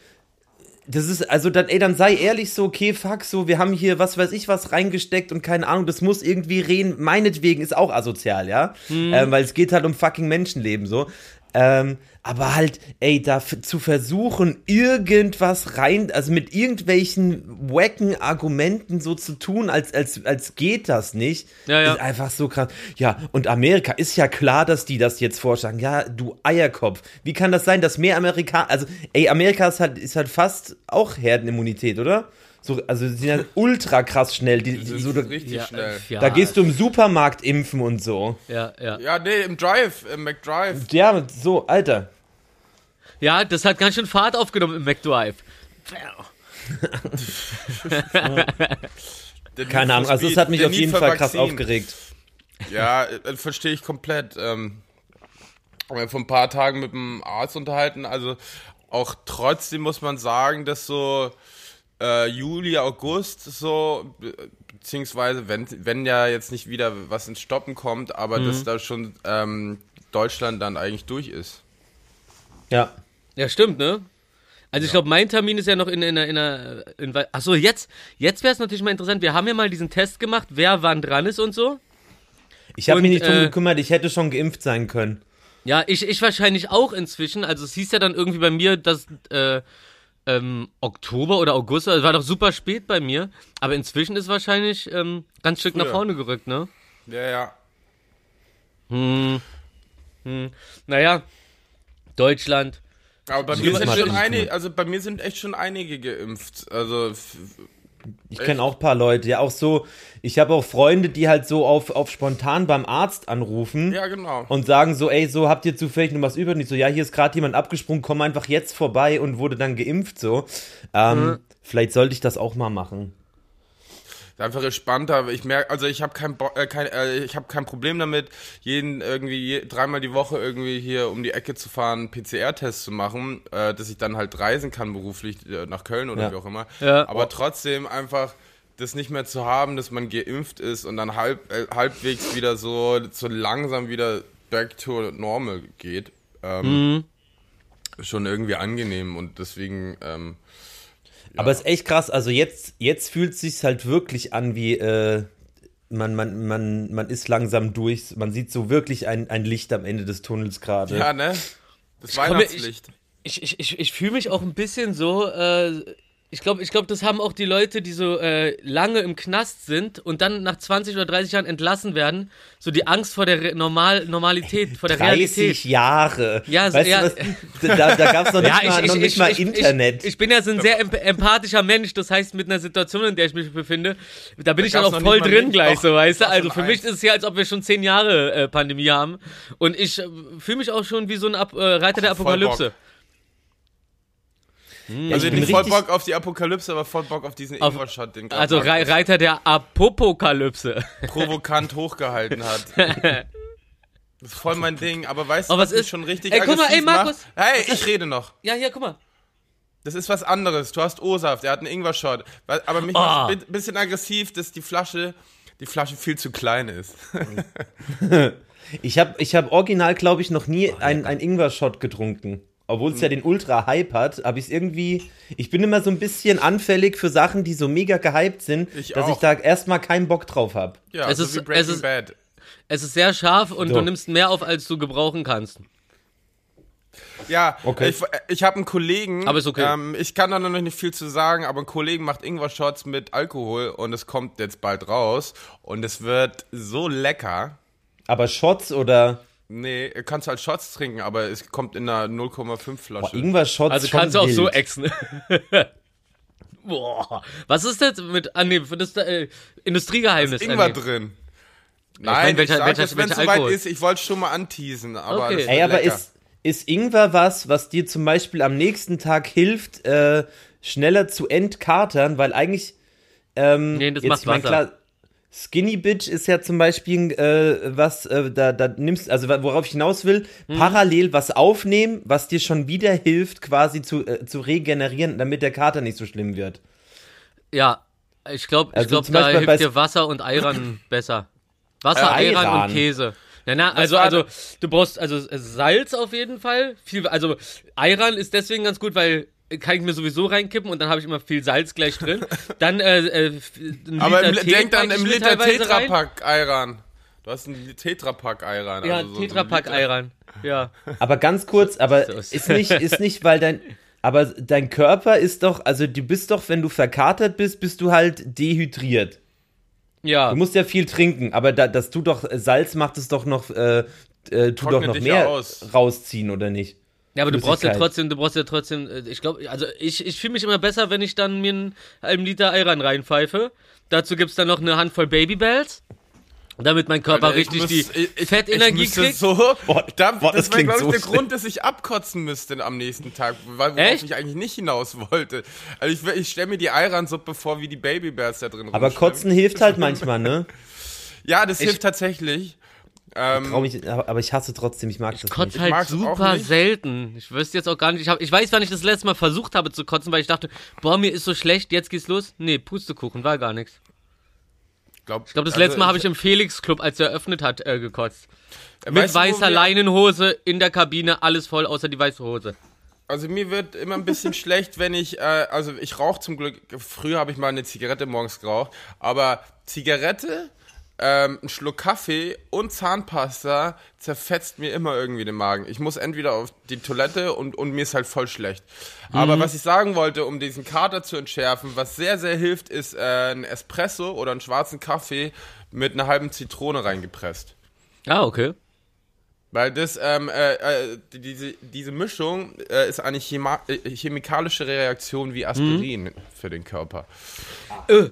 das ist, also dann, ey, dann sei ehrlich so, okay, fuck, so, wir haben hier was weiß ich was reingesteckt und keine Ahnung, das muss irgendwie reden, meinetwegen ist auch asozial, ja? Ähm, weil es geht halt um fucking Menschenleben, so. Ähm, aber halt, ey, da zu versuchen, irgendwas rein, also mit irgendwelchen wacken Argumenten so zu tun, als, als, als geht das nicht, Ja, ja. ist einfach so krass. Ja, und Amerika, ist ja klar, dass die das jetzt vorschlagen. Ja, du Eierkopf. Wie kann das sein, dass mehr Amerikaner, also, ey, Amerika ist halt, ist halt fast auch Herdenimmunität, oder? So, also, die sind ja ultra krass schnell. Die, die, so, richtig ja, schnell. Ja, da gehst du im Supermarkt impfen und so. Ja, ja. Ja, nee, im Drive, im McDrive. Ja, so, Alter. Ja, das hat ganz schön Fahrt aufgenommen im McDrive. Keine Need Ahnung, also es hat mich auf jeden Fall krass Vaccine. aufgeregt. Ja, äh, verstehe ich komplett. Ähm, haben wir vor ein paar Tagen mit dem Arzt unterhalten. Also auch trotzdem muss man sagen, dass so äh, Juli, August so, be- beziehungsweise wenn, wenn ja jetzt nicht wieder was ins Stoppen kommt, aber Mhm. dass da schon ähm, Deutschland dann eigentlich durch ist. Ja. Ja, stimmt, ne? Also ich glaube, mein Termin ist ja noch in in in, in, in Achso, jetzt jetzt wäre es natürlich mal interessant. Wir haben ja mal diesen Test gemacht, wer wann dran ist und so. Ich habe mich nicht drum äh, gekümmert, ich hätte schon geimpft sein können. Ja, ich, ich wahrscheinlich auch inzwischen. Also es hieß ja dann irgendwie bei mir, dass äh, ähm, Oktober oder August, also war doch super spät bei mir. Aber inzwischen ist wahrscheinlich ähm, ganz Stück nach vorne gerückt, ne? Ja, ja. Hm. Hm. Naja, Deutschland. Aber bei mir sind schon einige, also bei mir sind echt schon einige geimpft. Also Ich kenne auch ein paar Leute, ja auch so, ich habe auch Freunde, die halt so auf, auf spontan beim Arzt anrufen ja genau. und sagen so, ey, so habt ihr zufällig noch was über? Und ich so, ja, hier ist gerade jemand abgesprungen, komm einfach jetzt vorbei und wurde dann geimpft so. Ähm, Vielleicht sollte ich das auch mal machen. Ist einfach entspannter. Ich merke, also ich habe kein, Bo äh, kein, äh, ich habe kein Problem damit, jeden irgendwie je, dreimal die Woche irgendwie hier um die Ecke zu fahren, PCR-Test zu machen, äh, dass ich dann halt reisen kann beruflich äh, nach Köln oder Ja. wie auch immer. Ja. Aber trotzdem einfach das nicht mehr zu haben, dass man geimpft ist und dann halb, äh, halbwegs wieder so, so langsam wieder back to normal geht. Ähm, Schon irgendwie angenehm und deswegen ähm, Aber es ist echt krass, also jetzt, jetzt fühlt es sich halt wirklich an wie, äh, man, man, man, man ist langsam durch, man sieht so wirklich ein, ein Licht am Ende des Tunnels gerade. ja, ne? Das komme- Weihnachtslicht. Ich, ich, ich, ich fühle mich auch ein bisschen so, äh, Ich glaube, ich glaub, das haben auch die Leute, die so äh, lange im Knast sind und dann nach 20 oder 30 Jahren entlassen werden, so die Angst vor der Re Normal Normalität, vor der 30 Realität. Jahre. Ja, so- weißt ja. du, was, da, da gab es noch nicht Ja, mal, ich, ich, nicht ich, mal ich, Internet. Ich, ich bin ja so ein sehr emp empathischer Mensch, das heißt, mit einer Situation, in der ich mich befinde, da bin ich dann auch voll drin gleich, doch, so, weißt du? Also für mich eins. ist es ja, als ob wir schon zehn Jahre äh, Pandemie haben und ich äh, fühle mich auch schon wie so ein Ab äh, Reiter der Voll Apokalypse. Bock. Ja, Also ich bin nicht voll Bock auf die Apokalypse, aber voll Bock auf diesen Auf- Ingwer-Shot, den Also gerade Re Reiter der Apokalypse. provokant hochgehalten hat. Das ist voll mein Ding, aber weißt du, was ist- schon richtig Ey, guck mal, aggressiv ey, Markus. macht? Hey, ich rede noch. Ja, hier, guck mal. Das ist was anderes. Du hast O-Saft, der hat einen Ingwer-Shot. Aber mich Oh. macht ein bisschen aggressiv, dass die Flasche, die Flasche viel zu klein ist. Ich habe ich hab original, glaube ich, noch nie einen ein Ingwer-Shot getrunken. Obwohl es ja den Ultra-Hype hat, habe ich es irgendwie. Ich bin immer so ein bisschen anfällig für Sachen, die so mega gehypt sind, Ich dass ich auch. da erstmal keinen Bock drauf habe. Ja, Es so ist- wie es ist- Bad. Es ist sehr scharf und So. du nimmst mehr auf, als du gebrauchen kannst. Ja, Okay. ich, ich habe einen Kollegen, Aber ist okay. ähm, ich kann da noch nicht viel zu sagen, aber ein Kollegen macht Ingwer-Shots mit Alkohol und es kommt jetzt bald raus und es wird so lecker. Aber Shots oder Nee, kannst du als Shots trinken, aber es kommt in einer 0,5 Flasche. boah, Ingwer-Shots Also schon kannst du auch so exen. Boah. Was ist das mit. Ah, nee, das ist äh, Industriegeheimnis. ist Ingwer Ah, nee. drin. Nein, ich, welcher- sag welcher- jetzt, wenn es welcher soweit Alkohol? ist, ich wollte schon mal anteasen, aber Okay. das wird Ey, aber lecker. ist, ist Ingwer was, was dir zum Beispiel am nächsten Tag hilft, äh, schneller zu entkatern? Weil eigentlich. Ähm, Nee, das jetzt, macht ich mein, Wasser. klar, Skinny Bitch ist ja zum Beispiel äh, was, äh, da, da nimmst, also worauf ich hinaus will, Mhm. parallel was aufnehmen, was dir schon wieder hilft, quasi zu, äh, zu regenerieren, damit der Kater nicht so schlimm wird. Ja, ich glaube, ich Also glaub, zum da hilft dir Wasser und Ayran besser. Wasser, Äh, Ayran Ayran. und Käse. Na, na, also, war also, du brauchst, also, Salz auf jeden Fall. Viel, also, Ayran ist deswegen ganz gut, weil äh, kann ich mir sowieso reinkippen und dann habe ich immer viel Salz gleich drin. Dann, äh, äh, Aber im, denk dann im Liter. Tetrapack Ayran. Du hast einen Tetrapack Ayran. Ja, also so ein Tetrapack. Ayran. Ja. Aber ganz kurz, aber ist- nicht, ist nicht, weil dein, aber dein Körper ist doch, also du bist doch, wenn du verkatert bist, bist du halt dehydriert. Ja. Du musst ja viel trinken, aber da, das tut doch, Salz macht es doch noch, äh, äh, tut doch Trocknet noch mehr aus. rausziehen, oder nicht? Ja, aber du brauchst ja trotzdem, du brauchst ja trotzdem, äh, ich glaube, also ich, ich fühle mich immer besser, wenn ich dann mir einen halben Liter Ayran reinpfeife. Dazu gibt's dann noch eine Handvoll Babybells, damit mein Körper Alter, ich richtig muss- die ich- ich- Fettenergie ich kriegt. So, Boah, da, boah, das das klingt glaube ich, so der schlimm. Grund, dass ich abkotzen müsste am nächsten Tag, weil worauf Echt? ich eigentlich nicht hinaus wollte. Also ich, ich stelle mir die Ayran-Suppe vor, wie die Babybärs da drin Aber. Kotzen hilft halt manchmal, ne? Ja, das hilft tatsächlich. Ähm, Trau mich, aber ich hasse trotzdem, ich mag das Kotz nicht. halt auch super nicht. selten. Ich wüsste jetzt auch gar nicht. Ich, hab, ich weiß, wann ich das letzte Mal versucht habe zu kotzen, weil ich dachte, boah, mir ist so schlecht, jetzt geht's los. Nee, Pustekuchen, war gar nichts. glaub, Ich glaube, das also letzte Mal habe ich im Felix Club, als er eröffnet hat, äh, gekotzt. Weißt Mit wo weißer Leinenhose in der Kabine, alles voll, außer die weiße Hose. Also mir wird immer ein bisschen schlecht, wenn ich, äh, also ich rauche zum Glück, früher habe ich mal eine Zigarette morgens geraucht, aber Zigarette, ähm, ein Schluck Kaffee und Zahnpasta zerfetzt mir immer irgendwie den Magen. Ich muss entweder auf die Toilette und, und mir ist halt voll schlecht. Aber was ich sagen wollte, um diesen Kater zu entschärfen, was sehr, sehr hilft, ist äh, ein Espresso oder einen schwarzen Kaffee mit einer halben Zitrone reingepresst. Ah, okay. Weil das, ähm, äh, äh, die- diese, diese Mischung äh, ist eine Chema äh, chemikalische Reaktion wie Aspirin für den Körper. Äh,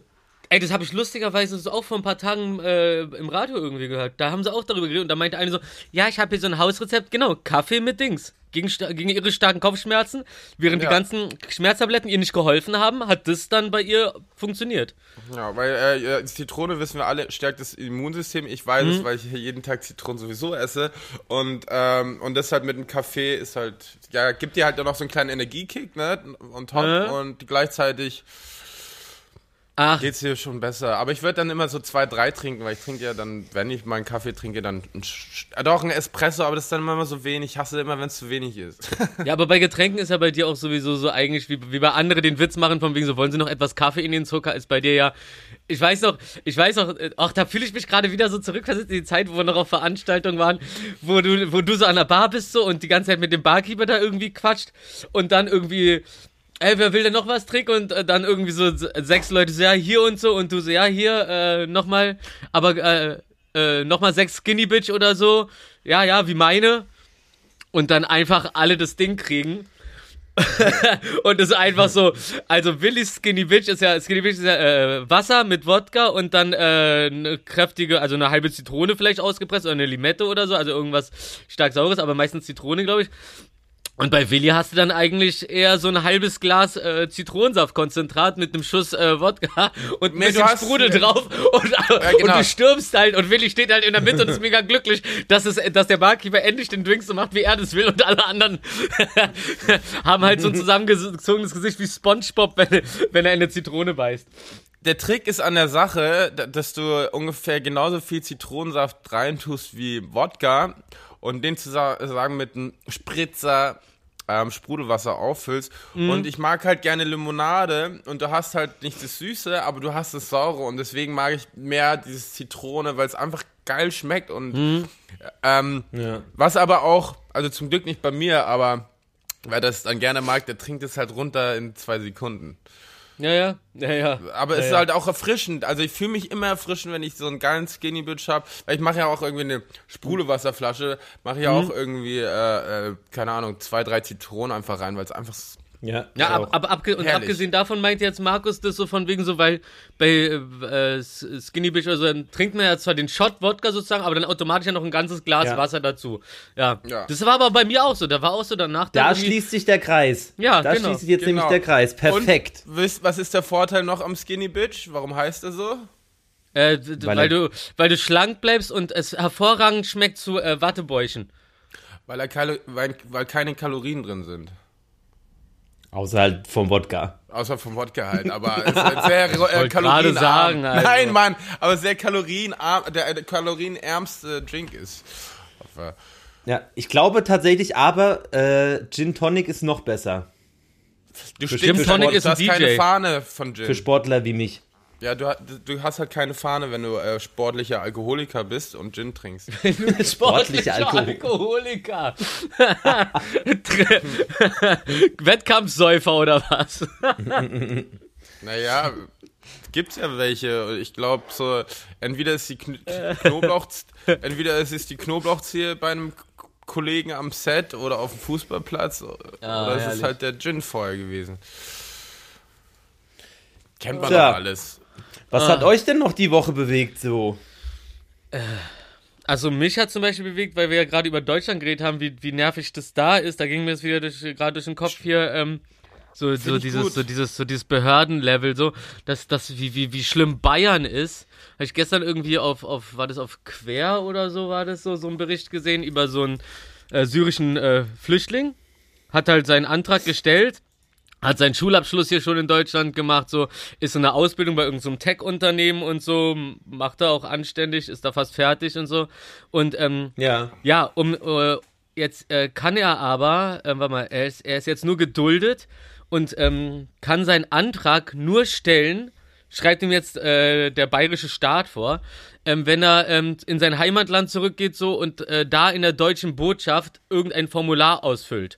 ey, das habe ich lustigerweise so auch vor ein paar Tagen äh, im Radio irgendwie gehört. Da haben sie auch darüber geredet und da meinte eine so, ja, ich habe hier so ein Hausrezept, genau, Kaffee mit Dings. Gegen, gegen ihre starken Kopfschmerzen, während Ja. die ganzen Schmerztabletten ihr nicht geholfen haben, hat das dann bei ihr funktioniert. Ja, weil äh, Zitrone, wissen wir alle, stärkt das Immunsystem. Ich weiß es, weil ich hier jeden Tag Zitronen sowieso esse. Und, ähm, und das halt mit dem Kaffee ist halt, ja, gibt dir halt dann noch so einen kleinen Energiekick, ne? Und, top, Äh. und gleichzeitig Ach, geht's dir schon besser. Aber ich würde dann immer so zwei, drei trinken, weil ich trinke ja dann, wenn ich mal einen Kaffee trinke, dann ein, äh, doch ein Espresso, aber das ist dann immer so wenig. Ich hasse immer, wenn es zu wenig ist. ja, aber bei Getränken ist ja bei dir auch sowieso so eigentlich, wie, wie bei anderen den Witz machen, von wegen so, wollen sie noch etwas Kaffee in den Zucker, ist bei dir ja, ich weiß noch, ich weiß noch, äh, ach, da fühle ich mich gerade wieder so zurückversetzt in die Zeit, wo wir noch auf Veranstaltungen waren, wo du, wo du so an der Bar bist so und die ganze Zeit mit dem Barkeeper da irgendwie quatscht und dann irgendwie ey, wer will denn noch was, Trick? Und äh, dann irgendwie so sechs Leute so, ja, hier und so. Und du so, ja, hier, äh, nochmal, aber äh, äh, nochmal sechs Skinny Bitch oder so. Ja, ja, wie meine. Und dann einfach alle das Ding kriegen. und es ist einfach so, also Willys Skinny Bitch ist ja, Skinny Bitch ist ja äh, Wasser mit Wodka und dann äh, eine kräftige, also eine halbe Zitrone vielleicht ausgepresst oder eine Limette oder so, also irgendwas stark saures, aber meistens Zitrone, glaube ich. Und bei Willi hast du dann eigentlich eher so ein halbes Glas äh, Zitronensaftkonzentrat mit einem Schuss äh, Wodka und ein Nee, bisschen hast- Sprudel drauf und, genau. und du stürmst halt und Willi steht halt in der Mitte und ist mega glücklich, dass, es, dass der Barkeeper endlich den Drink so macht, wie er das will und alle anderen haben halt so ein zusammengezogenes Gesicht wie Spongebob, wenn, wenn er in eine Zitrone beißt. Der Trick ist an der Sache, da- dass du ungefähr genauso viel Zitronensaft reintust wie Wodka und den zusammen mit einem Spritzer ähm, Sprudelwasser auffüllst. Und ich mag halt gerne Limonade und du hast halt nicht das Süße, aber du hast das Saure und deswegen mag ich mehr dieses Zitrone, weil es einfach geil schmeckt und ähm, Ja. was aber auch, also zum Glück nicht bei mir, aber wer das dann gerne mag, der trinkt es halt runter in zwei Sekunden. Ja, ja, ja, ja. Aber es ja, ist halt auch erfrischend. Also ich fühle mich immer erfrischend, wenn ich so einen geilen Skinny Bitch habe. Weil ich mache ja auch irgendwie eine Sprudelwasserflasche, mache Mhm. ja auch irgendwie, äh, äh, keine Ahnung, zwei, drei Zitronen einfach rein, weil es einfach Ja, Ja, ab, ab, abge und Herrlich. abgesehen davon meint jetzt Markus das so von wegen so, weil bei äh, Skinny Bitch oder so, dann trinkt man ja zwar den Shot Wodka sozusagen, aber dann automatisch ja noch ein ganzes Glas Ja. Wasser dazu. Ja. Ja. Das war aber bei mir auch so. Da war auch so danach. Da schließt sich der Kreis. Ja, da genau, schließt sich jetzt genau. nämlich der Kreis. Perfekt. Und wisst, was ist der Vorteil noch am Skinny Bitch? Warum heißt er so? Äh, Weil weil, du, weil du schlank bleibst und es hervorragend schmeckt zu äh, Wattebäuchen. Weil, er keine, weil, weil keine Kalorien drin sind. Außer halt vom Wodka. Außer vom Wodka halt, aber es ist ein sehr äh, kalorienarm. sagen, also. Nein, Mann, aber sehr kalorienarm, der, der kalorienärmste Drink ist. Ja, ich glaube tatsächlich, aber äh, Gin Tonic ist noch besser. Du Gin Tonic ist ein hast keine DJ. Fahne von Gin. Für Sportler wie mich. Ja, du, du hast halt keine Fahne, wenn du äh, sportlicher Alkoholiker bist und Gin trinkst. Sportlicher Alkohol- Alkoholiker. Wettkampfsäufer oder was? naja, gibt's ja welche. Ich glaube so, entweder ist die Kn Knoblauch, entweder ist es die Knoblauchzehe bei einem Kollegen am Set oder auf dem Fußballplatz oder es ist halt der Gin vorher gewesen. Kennt man Tja. doch alles. Was hat euch denn noch die Woche bewegt so? Also mich hat zum Beispiel bewegt, weil wir ja gerade über Deutschland geredet haben, wie, wie nervig das da ist. Da ging mir jetzt wieder durch, gerade durch den Kopf hier, ähm, so, so dieses, gut. so dieses, so dieses Behördenlevel, so, dass das, wie, wie, wie schlimm Bayern ist. Habe ich gestern irgendwie auf, auf, war das auf Quer oder so, war das so, so ein Bericht gesehen über so einen äh, syrischen äh, Flüchtling. Hat halt seinen Antrag gestellt hat seinen Schulabschluss hier schon in Deutschland gemacht, so ist in der Ausbildung bei irgendeinem Tech-Unternehmen und so, macht er auch anständig, ist da fast fertig und so. Und ähm, Ja. ja, um äh, jetzt äh, kann er aber, äh, warte mal, er ist, er ist jetzt nur geduldet und ähm, kann seinen Antrag nur stellen, schreibt ihm jetzt äh, der bayerische Staat vor, ähm, wenn er ähm, in sein Heimatland zurückgeht so und äh, da in der deutschen Botschaft irgendein Formular ausfüllt.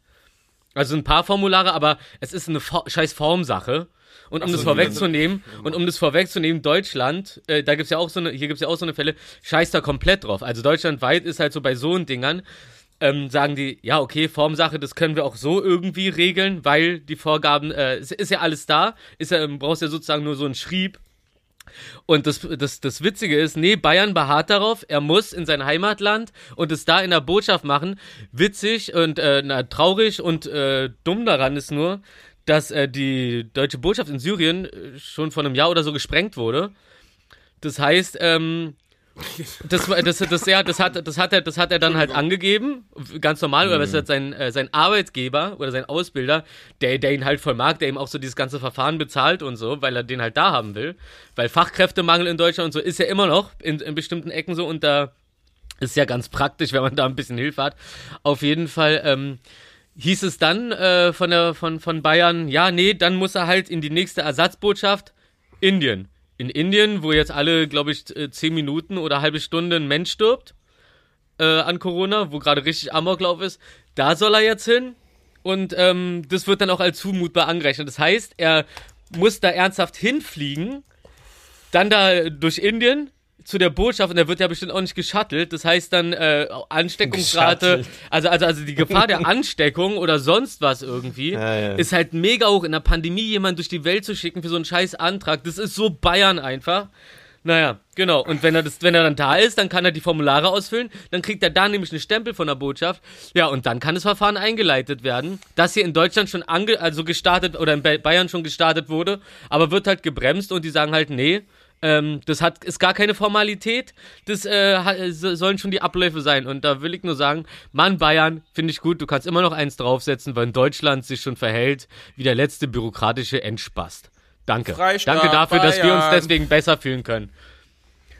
Also ein paar Formulare, aber es ist eine Fo scheiß Formsache. Und um so, das vorwegzunehmen, und um das vorwegzunehmen, Deutschland, äh, da gibt's ja auch so eine, hier gibt's ja auch so eine Fälle, scheißt da komplett drauf. Also deutschlandweit ist halt so bei so Dingern, ähm, sagen die, ja, okay, Formsache, das können wir auch so irgendwie regeln, weil die Vorgaben, äh, es ist ja alles da, ist ja, ähm, brauchst ja sozusagen nur so ein Schrieb. Und das, das, das Witzige ist, nee, Bayern beharrt darauf, er muss in sein Heimatland und es da in der Botschaft machen. Witzig und äh, na, traurig und äh, dumm daran ist nur, dass äh, die deutsche Botschaft in Syrien äh, schon vor einem Jahr oder so gesprengt wurde. Das heißt, ähm, das, das, das, ja, das, hat, das, hat er, das hat er dann halt angegeben, ganz normal, oder was hat sein, äh, sein Arbeitgeber oder sein Ausbilder, der, der ihn halt voll mag, der ihm auch so dieses ganze Verfahren bezahlt und so, weil er den halt da haben will. Weil Fachkräftemangel in Deutschland und so ist ja immer noch in, in bestimmten Ecken so und da ist ja ganz praktisch, wenn man da ein bisschen Hilfe hat. Auf jeden Fall ähm, hieß es dann äh, von, der, von, von Bayern, ja, nee, dann muss er halt in die nächste Ersatzbotschaft Indien. In Indien, wo jetzt alle, glaube ich, äh, zehn Minuten oder halbe Stunde ein Mensch stirbt äh, an Corona, wo gerade richtig Amoklauf ist, da soll er jetzt hin. und ähm, das wird dann auch als zumutbar angerechnet. Das heißt, er muss da ernsthaft hinfliegen, dann da durch Indien zu der Botschaft und er wird ja bestimmt auch nicht geschuttelt. Das heißt dann äh, Ansteckungsrate, also, also, also die Gefahr der Ansteckung oder sonst was irgendwie Ja, ja. ist halt mega hoch. In der Pandemie jemanden durch die Welt zu schicken für so einen scheiß Antrag, das ist so Bayern einfach. Naja, genau. Und wenn er, das, wenn er dann da ist, dann kann er die Formulare ausfüllen. Dann kriegt er da nämlich einen Stempel von der Botschaft. Ja, und dann kann das Verfahren eingeleitet werden. Das hier in Deutschland schon ange, also gestartet oder in Ba- Bayern schon gestartet wurde, aber wird halt gebremst und die sagen halt, nee, ähm, das hat, ist gar keine Formalität. Das äh, so- sollen schon die Abläufe sein. Und da will ich nur sagen, Mann, Bayern, finde ich gut. Du kannst immer noch eins draufsetzen, weil in Deutschland sich schon verhält wie der letzte bürokratische Endspast. Danke. Freistaat Danke dafür, dass wir uns Bayern. deswegen besser fühlen können.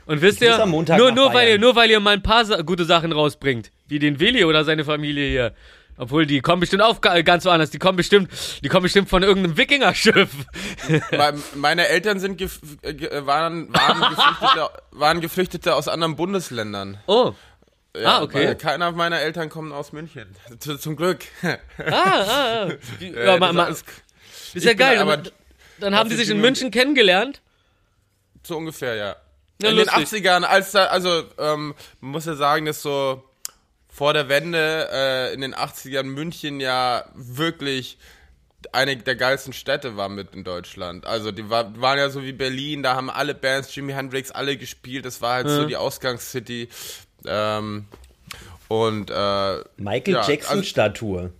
Und wisst Ich ihr, nur, nur, weil Bayern. ihr, nur weil ihr mal ein paar gute Sachen rausbringt, wie den Willi oder seine Familie hier. Obwohl, die kommen bestimmt auch ga- ganz woanders. Die kommen bestimmt, die kommen bestimmt von irgendeinem Wikingerschiff. Me- Meine Eltern sind äh, waren, waren, Geflüchtete, waren Geflüchtete aus anderen Bundesländern. Oh. Ja, Ah, okay. Keiner meiner Eltern kommen aus München. Zum Glück. Ah, ah, ah. Die, ja, ma, das ma, ist ist ja geil. aber Dann, haben die sich in München kennengelernt. so ungefähr, ja. Ja, in lustig. den 80ern, als da, also ähm, man muss ja sagen, dass so vor der Wende äh, in den 80ern München ja wirklich eine der geilsten Städte war mit in Deutschland. Also die war, waren ja so wie Berlin, da haben alle Bands, Jimi Hendrix, alle gespielt. Das war halt so die Ausgangscity. Ähm, und äh, Michael Ja, Jackson also- Statue.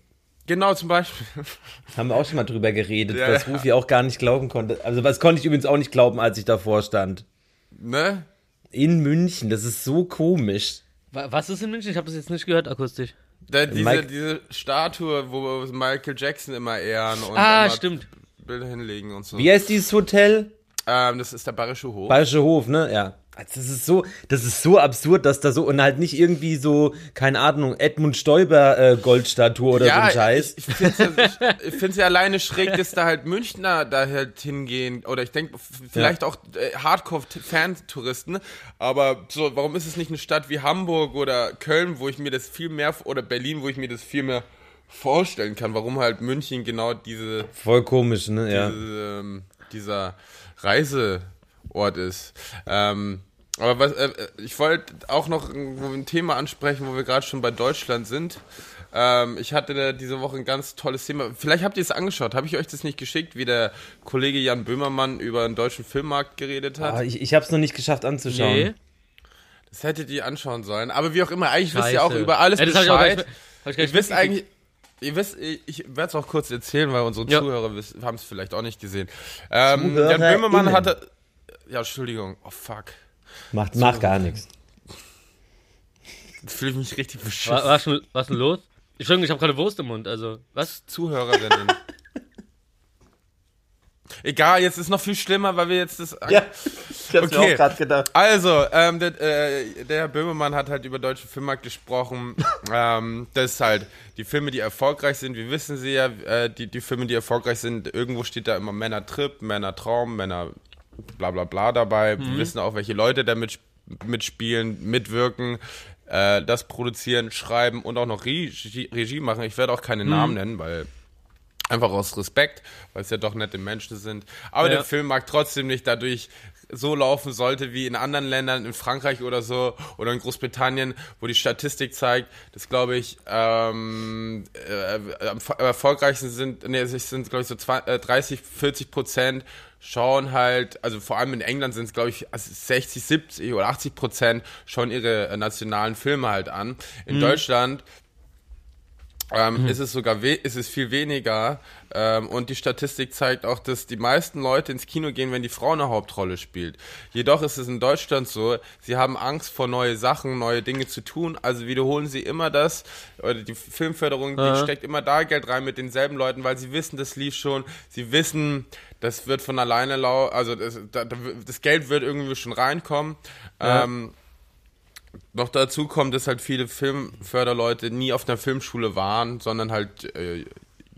genau zum Beispiel. Haben wir auch schon mal drüber geredet, Ja, was ja. Rufi auch gar nicht glauben konnte. Also was konnte ich übrigens auch nicht glauben, als ich davor stand. ne? In München, das ist so komisch. Wa- Was ist in München? Ich habe das jetzt nicht gehört akustisch. Da, diese, Mike- diese Statue, wo Michael Jackson immer ehren und Ah, stimmt. Bilder hinlegen und so. Wie heißt dieses Hotel? Ähm, das ist der Bayerische Hof. Bayerische Hof, ne? Ja. Also Das ist so, das ist so absurd, dass da so und halt nicht irgendwie so, keine Ahnung, Edmund Stoiber äh, Goldstatue oder so ein Scheiß. ich, ich finde es ja, ja alleine schräg, dass da halt Münchner da halt hingehen. Oder ich denke, vielleicht auch äh, Hardcore-Fan-Touristen. Aber so, warum ist es nicht eine Stadt wie Hamburg oder Köln, wo ich mir das viel mehr, oder Berlin, wo ich mir das viel mehr vorstellen kann? Warum halt München genau diese Voll komisch, ne? Ja. diese, ähm, dieser Reiseort ist. Ähm, aber was, äh, ich wollte auch noch ein, Thema ansprechen, wo wir gerade schon bei Deutschland sind. Ähm, ich hatte diese Woche ein ganz tolles Thema. Vielleicht habt ihr es angeschaut. Habe ich euch das nicht geschickt, wie der Kollege Jan Böhmermann über den deutschen Filmmarkt geredet hat? Aber ich, ich habe es noch nicht geschafft anzuschauen. Nee. Das hättet ihr anschauen sollen. Aber wie auch immer, eigentlich wisst ihr auch Scheiße. über alles Ja, ich Bescheid. ich gar Ihr wisst eigentlich, ihr wisst, ich- ich werde es auch kurz erzählen, weil unsere Ja. Zuhörer haben es vielleicht auch nicht gesehen. Ähm, Jan. Böhmermann hatte, ja, Entschuldigung, oh fuck, Macht, macht gar nichts. jetzt fühle ich mich richtig beschissen. war schon, was denn los? Entschuldigung, ich habe gerade Wurst im Mund. Also, was? Zuhörerinnen. Egal, jetzt ist noch viel schlimmer, weil wir jetzt das. Ja, ich hab's Okay. mir auch gerade gedacht. Also, ähm, der, äh, der Herr Böhmermann hat halt über deutschen Filmmarkt gesprochen. ähm, dass halt die Filme, die erfolgreich sind, wir wissen sie ja, äh, die, die Filme, die erfolgreich sind, irgendwo steht da immer Männer Trip, Männer Traum, Männer bla bla bla dabei. Wir wissen auch, welche Leute da mit, mitspielen, mitwirken, äh, das produzieren, schreiben und auch noch Regie, Regie machen. Ich werde auch keine Namen nennen, weil Einfach aus Respekt, weil es ja doch nette Menschen sind. Aber Ja. der Film mag trotzdem nicht dadurch so laufen sollte wie in anderen Ländern, in Frankreich oder so oder in Großbritannien, wo die Statistik zeigt, dass glaube ich ähm, äh, am erf- erfolgreichsten sind, nee, es sind glaube ich so 20, äh, 30, 40 Prozent schauen halt, also vor allem in England sind es glaube ich also 60, 70 oder 80 Prozent schauen ihre äh, nationalen Filme halt an. In Deutschland ähm, ist es sogar we ist es viel weniger. Ähm, und die Statistik zeigt auch, dass die meisten Leute ins Kino gehen, wenn die Frau eine Hauptrolle spielt. Jedoch ist es in Deutschland so, sie haben Angst vor neue Sachen, neue Dinge zu tun, also wiederholen sie immer das. Oder die Filmförderung, die steckt immer da Geld rein mit denselben Leuten, weil sie wissen, das lief schon, sie wissen, das wird von alleine lau, also das, da, da, das Geld wird irgendwie schon reinkommen. Ähm, noch dazu kommt, dass halt viele Filmförderleute nie auf einer Filmschule waren, sondern halt äh,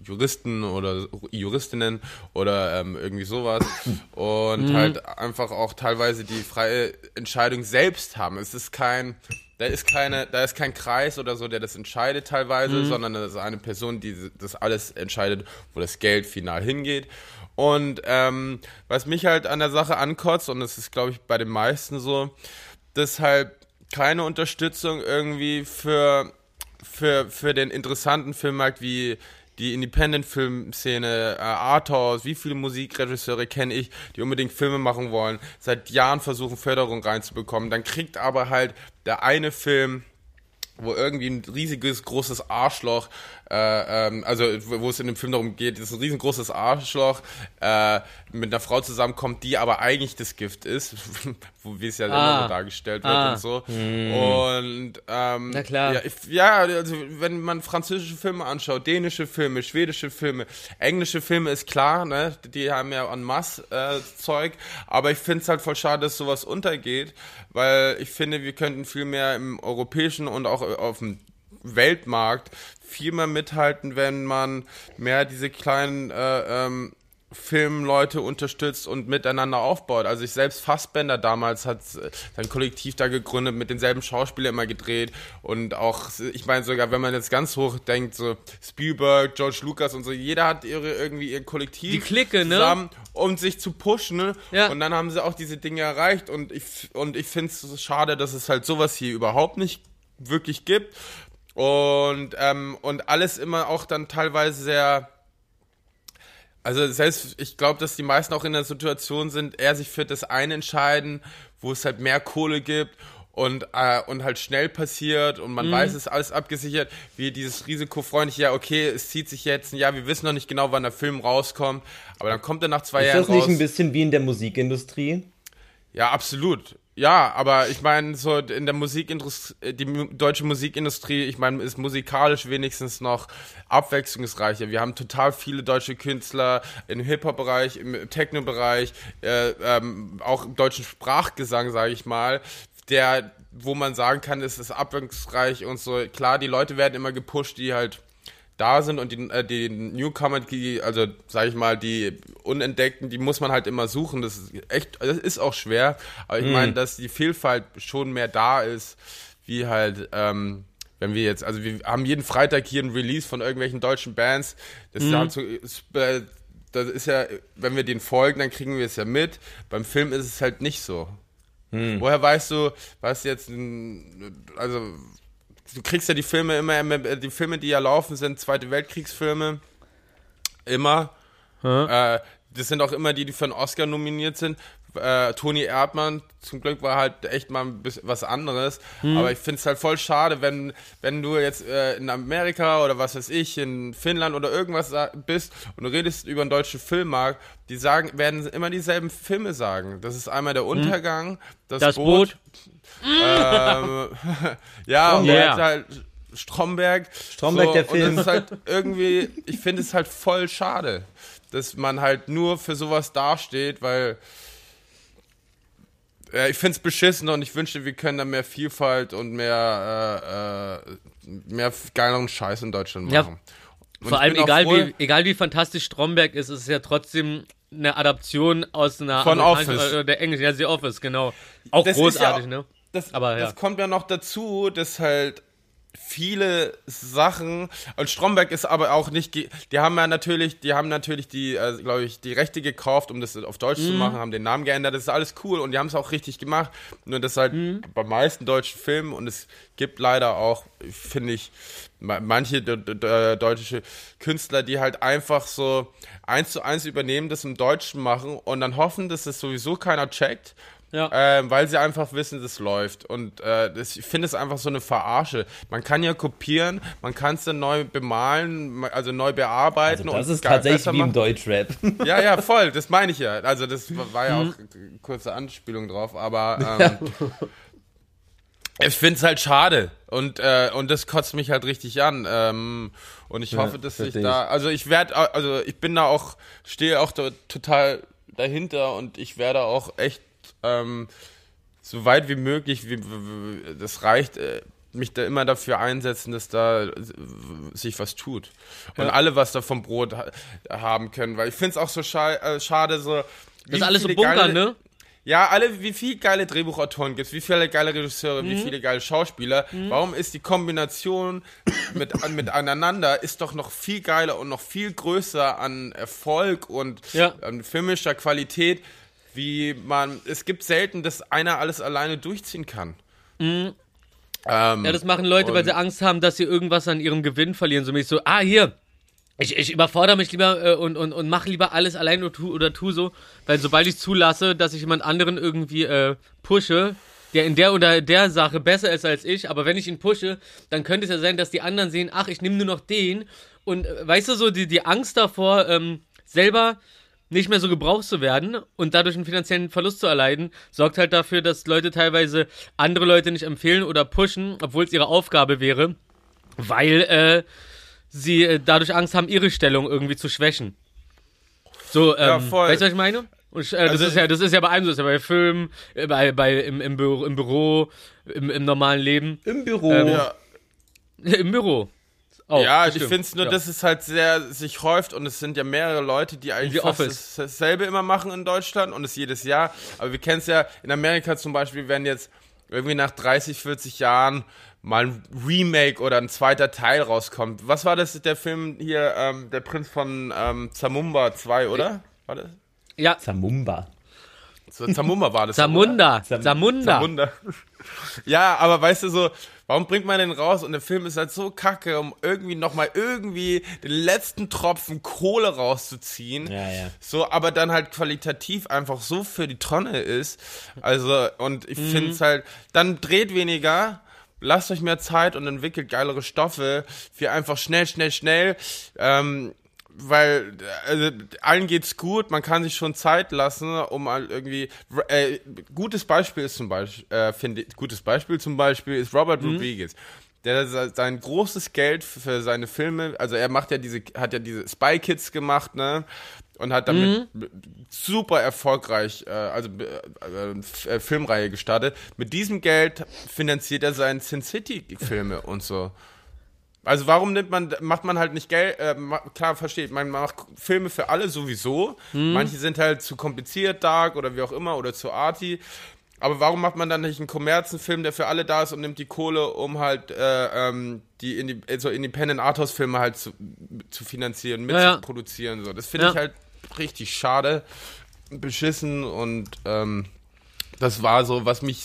Juristen oder Juristinnen oder ähm, irgendwie sowas und halt einfach auch teilweise die freie Entscheidung selbst haben. Es ist kein da ist keine, da ist kein Kreis oder so, der das entscheidet teilweise, Mhm. sondern das ist eine Person, die das alles entscheidet, wo das Geld final hingeht. Und ähm, was mich halt an der Sache ankotzt, und das ist, glaube ich, bei den meisten so, deshalb keine Unterstützung irgendwie für, für, für den interessanten Filmmarkt wie die Independent-Filmszene, äh, Arthouse, wie viele Musikregisseure kenne ich, die unbedingt Filme machen wollen, seit Jahren versuchen Förderung reinzubekommen. Dann kriegt aber halt der eine Film wo irgendwie ein riesiges, großes Arschloch, äh, ähm, also wo es in dem Film darum geht, dass ein riesengroßes Arschloch äh, mit einer Frau zusammenkommt, die aber eigentlich das Gift ist, wie es ja immer Ah. so dargestellt wird Ah. und so. Und ähm, Na klar. Ja, ja, also wenn man französische Filme anschaut, dänische Filme, schwedische Filme, englische Filme ist klar, ne, die haben ja en masse äh, Zeug, aber ich finde es halt voll schade, dass sowas untergeht, weil ich finde, wir könnten viel mehr im europäischen und auch auf dem Weltmarkt viel mehr mithalten, wenn man mehr diese kleinen äh, ähm, Filmleute unterstützt und miteinander aufbaut. Also ich selbst Fassbender damals hat äh, sein Kollektiv da gegründet, mit denselben Schauspielern immer gedreht und auch, ich meine sogar, wenn man jetzt ganz hoch denkt, so Spielberg, George Lucas und so, jeder hat ihre irgendwie ihr Kollektiv Die Clique, ne? zusammen, um sich zu pushen. Ne? Ja. Und dann haben sie auch diese Dinge erreicht und ich und ich finde es schade, dass es halt sowas hier überhaupt nicht wirklich gibt und ähm, und alles immer auch dann teilweise sehr also selbst, ich glaube, dass die meisten auch in der Situation sind, eher sich für das eine entscheiden, wo es halt mehr Kohle gibt und, äh, und halt schnell passiert und Mhm. man weiß, es ist alles abgesichert, wie dieses risikofreundliche, ja, okay, es zieht sich jetzt ein Jahr, wir wissen noch nicht genau, wann der Film rauskommt, aber dann kommt er nach zwei Ist Jahren das nicht raus. ein bisschen wie in der Musikindustrie? Ja, absolut. Ja, aber ich meine, so in der Musikindustrie, die mu- deutsche Musikindustrie, ich meine, ist musikalisch wenigstens noch abwechslungsreicher. Wir haben total viele deutsche Künstler im Hip-Hop-Bereich, im Techno-Bereich, äh, ähm, auch im deutschen Sprachgesang, sage ich mal, der, wo man sagen kann, es ist abwechslungsreich und so. Klar, die Leute werden immer gepusht, die halt da sind und die, äh, die Newcomer, die, also sag ich mal, die Unentdeckten, die muss man halt immer suchen. Das ist echt, das ist auch schwer. Aber ich meine, dass die Vielfalt schon mehr da ist, wie halt, ähm, wenn wir jetzt, also wir haben jeden Freitag hier ein Release von irgendwelchen deutschen Bands. Das ist halt so, ist, äh, das ist ja, wenn wir den folgen, dann kriegen wir es ja mit. Beim Film ist es halt nicht so. Woher weißt du, was jetzt, ein- also du kriegst ja die Filme immer, immer- die Filme, die ja laufen, sind Zweite Weltkriegsfilme. Immer. Äh, das sind auch immer die, die für einen Oscar nominiert sind. Äh, Toni Erdmann, zum Glück war halt echt mal ein bisschen was anderes. Aber ich finde es halt voll schade, wenn, wenn du jetzt äh, in Amerika oder was weiß ich, in Finnland oder irgendwas bist und du redest über einen deutschen Filmmarkt, die sagen, werden immer dieselben Filme sagen. Das ist einmal der Untergang, das, Das Boot, Boot. Ähm, ja, und Yeah. halt, halt Stromberg. Stromberg, der Und Film. das ist halt irgendwie, ich finde es halt voll schade, dass man halt nur für sowas dasteht, weil ja, ich finde es beschissen und ich wünschte, wir können da mehr Vielfalt und mehr, äh, äh, mehr geileren Scheiß in Deutschland Ja, machen. Und Vor allem, egal froh- wie, egal wie fantastisch Stromberg ist, ist es ja trotzdem eine Adaption aus einer Von Office. Oder der englischen, ja, The Office, genau. Auch Das großartig, ja, ne? Das, Aber ja. das kommt ja noch dazu, dass halt viele Sachen und Stromberg ist aber auch nicht die haben ja natürlich die haben natürlich die äh, glaube ich die Rechte gekauft um das auf Deutsch Mhm. zu machen haben den Namen geändert das ist alles cool und die haben es auch richtig gemacht nur das halt Mhm. bei meisten deutschen Filmen und es gibt leider auch finde ich ma- manche de- deutsche Künstler die halt einfach so eins zu eins übernehmen das im Deutschen machen und dann hoffen dass es sowieso keiner checkt Ja. ähm, weil sie einfach wissen, das läuft. Und äh, das, ich finde es einfach so eine Verarsche. Man kann ja kopieren, man kann es dann neu bemalen, ma- also neu bearbeiten. Also das und ist tatsächlich wie im. Deutschrap. Ja, ja, voll, das meine ich ja. Also das war ja auch eine kurze Anspielung drauf, aber ähm, ich finde es halt schade. Und, äh, und das kotzt mich halt richtig an. Ähm, und ich hoffe, dass ich da, also ich werde, also ich bin da auch, stehe auch da total dahinter und ich werde auch echt ähm, so weit wie möglich, wie, das reicht, äh, mich da immer dafür einsetzen, dass da äh, sich was tut. Und alle was da vom Brot ha haben können. Weil ich finde es auch so scha äh, schade, so. Das ist alles so Bunker, ne? Ja, alle, wie viele geile Drehbuchautoren gibt's, wie viele geile Regisseure, Mhm. wie viele geile Schauspieler. Warum ist die Kombination mit, an- mit aneinander ist doch noch viel geiler und noch viel größer an Erfolg und Ja. an filmischer Qualität, wie man, es gibt selten, dass einer alles alleine durchziehen kann. Ähm, Mhm. Ja, das machen Leute, weil sie Angst haben, dass sie irgendwas an ihrem Gewinn verlieren. So mäßig so, ah, hier, ich, ich überfordere mich lieber äh, und, und, und mache lieber alles allein oder tu, oder tu so. Weil sobald ich zulasse, dass ich jemand anderen irgendwie äh, pushe, der in der oder der Sache besser ist als ich, aber wenn ich ihn pushe, dann könnte es ja sein, dass die anderen sehen, ach, ich nehme nur noch den. Und äh, weißt du so, die, die Angst davor, ähm, selber nicht mehr so gebraucht zu werden und dadurch einen finanziellen Verlust zu erleiden, sorgt halt dafür, dass Leute teilweise andere Leute nicht empfehlen oder pushen, obwohl es ihre Aufgabe wäre, weil äh, sie äh, dadurch Angst haben, ihre Stellung irgendwie zu schwächen. So, ähm, Ja, voll. weißt du, was ich meine? Und, äh, das, Also- ist ja, das ist ja bei allem so, das ist ja bei Filmen, äh, bei, bei, im, im, Büro, im Büro, im, im normalen Leben, Im Büro. Ähm, ja, im Büro. Auch, ja, ich finde es nur, ja. dass es halt sehr sich häuft und es sind ja mehrere Leute, die eigentlich fast Office. das- dasselbe immer machen in Deutschland und es jedes Jahr. Aber wir kennen es ja, in Amerika zum Beispiel, wenn jetzt irgendwie nach 30, 40 Jahren mal ein Remake oder ein zweiter Teil rauskommt. Was war das, der Film hier, ähm, der Prinz von ähm, Zamumba 2, oder? War das? Ja, Zamumba. So, Zamumba war das. Zamunda, Zam- Zamunda. Wunder. Ja, aber weißt du so, warum bringt man den raus und der Film ist halt so kacke, um irgendwie nochmal irgendwie den letzten Tropfen Kohle rauszuziehen. Ja, ja. So, aber dann halt qualitativ einfach so für die Tonne ist. Also, und ich finde es halt, dann dreht weniger, lasst euch mehr Zeit und entwickelt geilere Stoffe für einfach schnell, schnell, schnell. Ähm, weil also, allen geht's gut, man kann sich schon Zeit lassen, um irgendwie äh, gutes Beispiel ist zum Beispiel, äh, finde gutes Beispiel zum Beispiel ist Robert Rodriguez. Der se- sein großes Geld für seine Filme, also er macht ja diese, hat ja diese Spy Kids gemacht, ne? Und hat damit super erfolgreich, äh, also äh, äh, Filmreihe gestartet. Mit diesem Geld finanziert er seine Sin City Filme und so. Also warum nimmt man, macht man halt nicht Geld, äh, klar, versteht, man macht Filme für alle sowieso. Manche sind halt zu kompliziert, dark oder wie auch immer oder zu arty. Aber warum macht man dann nicht einen Kommerzenfilm, der für alle da ist und nimmt die Kohle, um halt äh, ähm, die Indi so Independent Arthouse Filme halt zu, zu finanzieren, mit Ja, ja. so. Das finde Ja. ich halt richtig schade, beschissen und ähm, das war so, was mich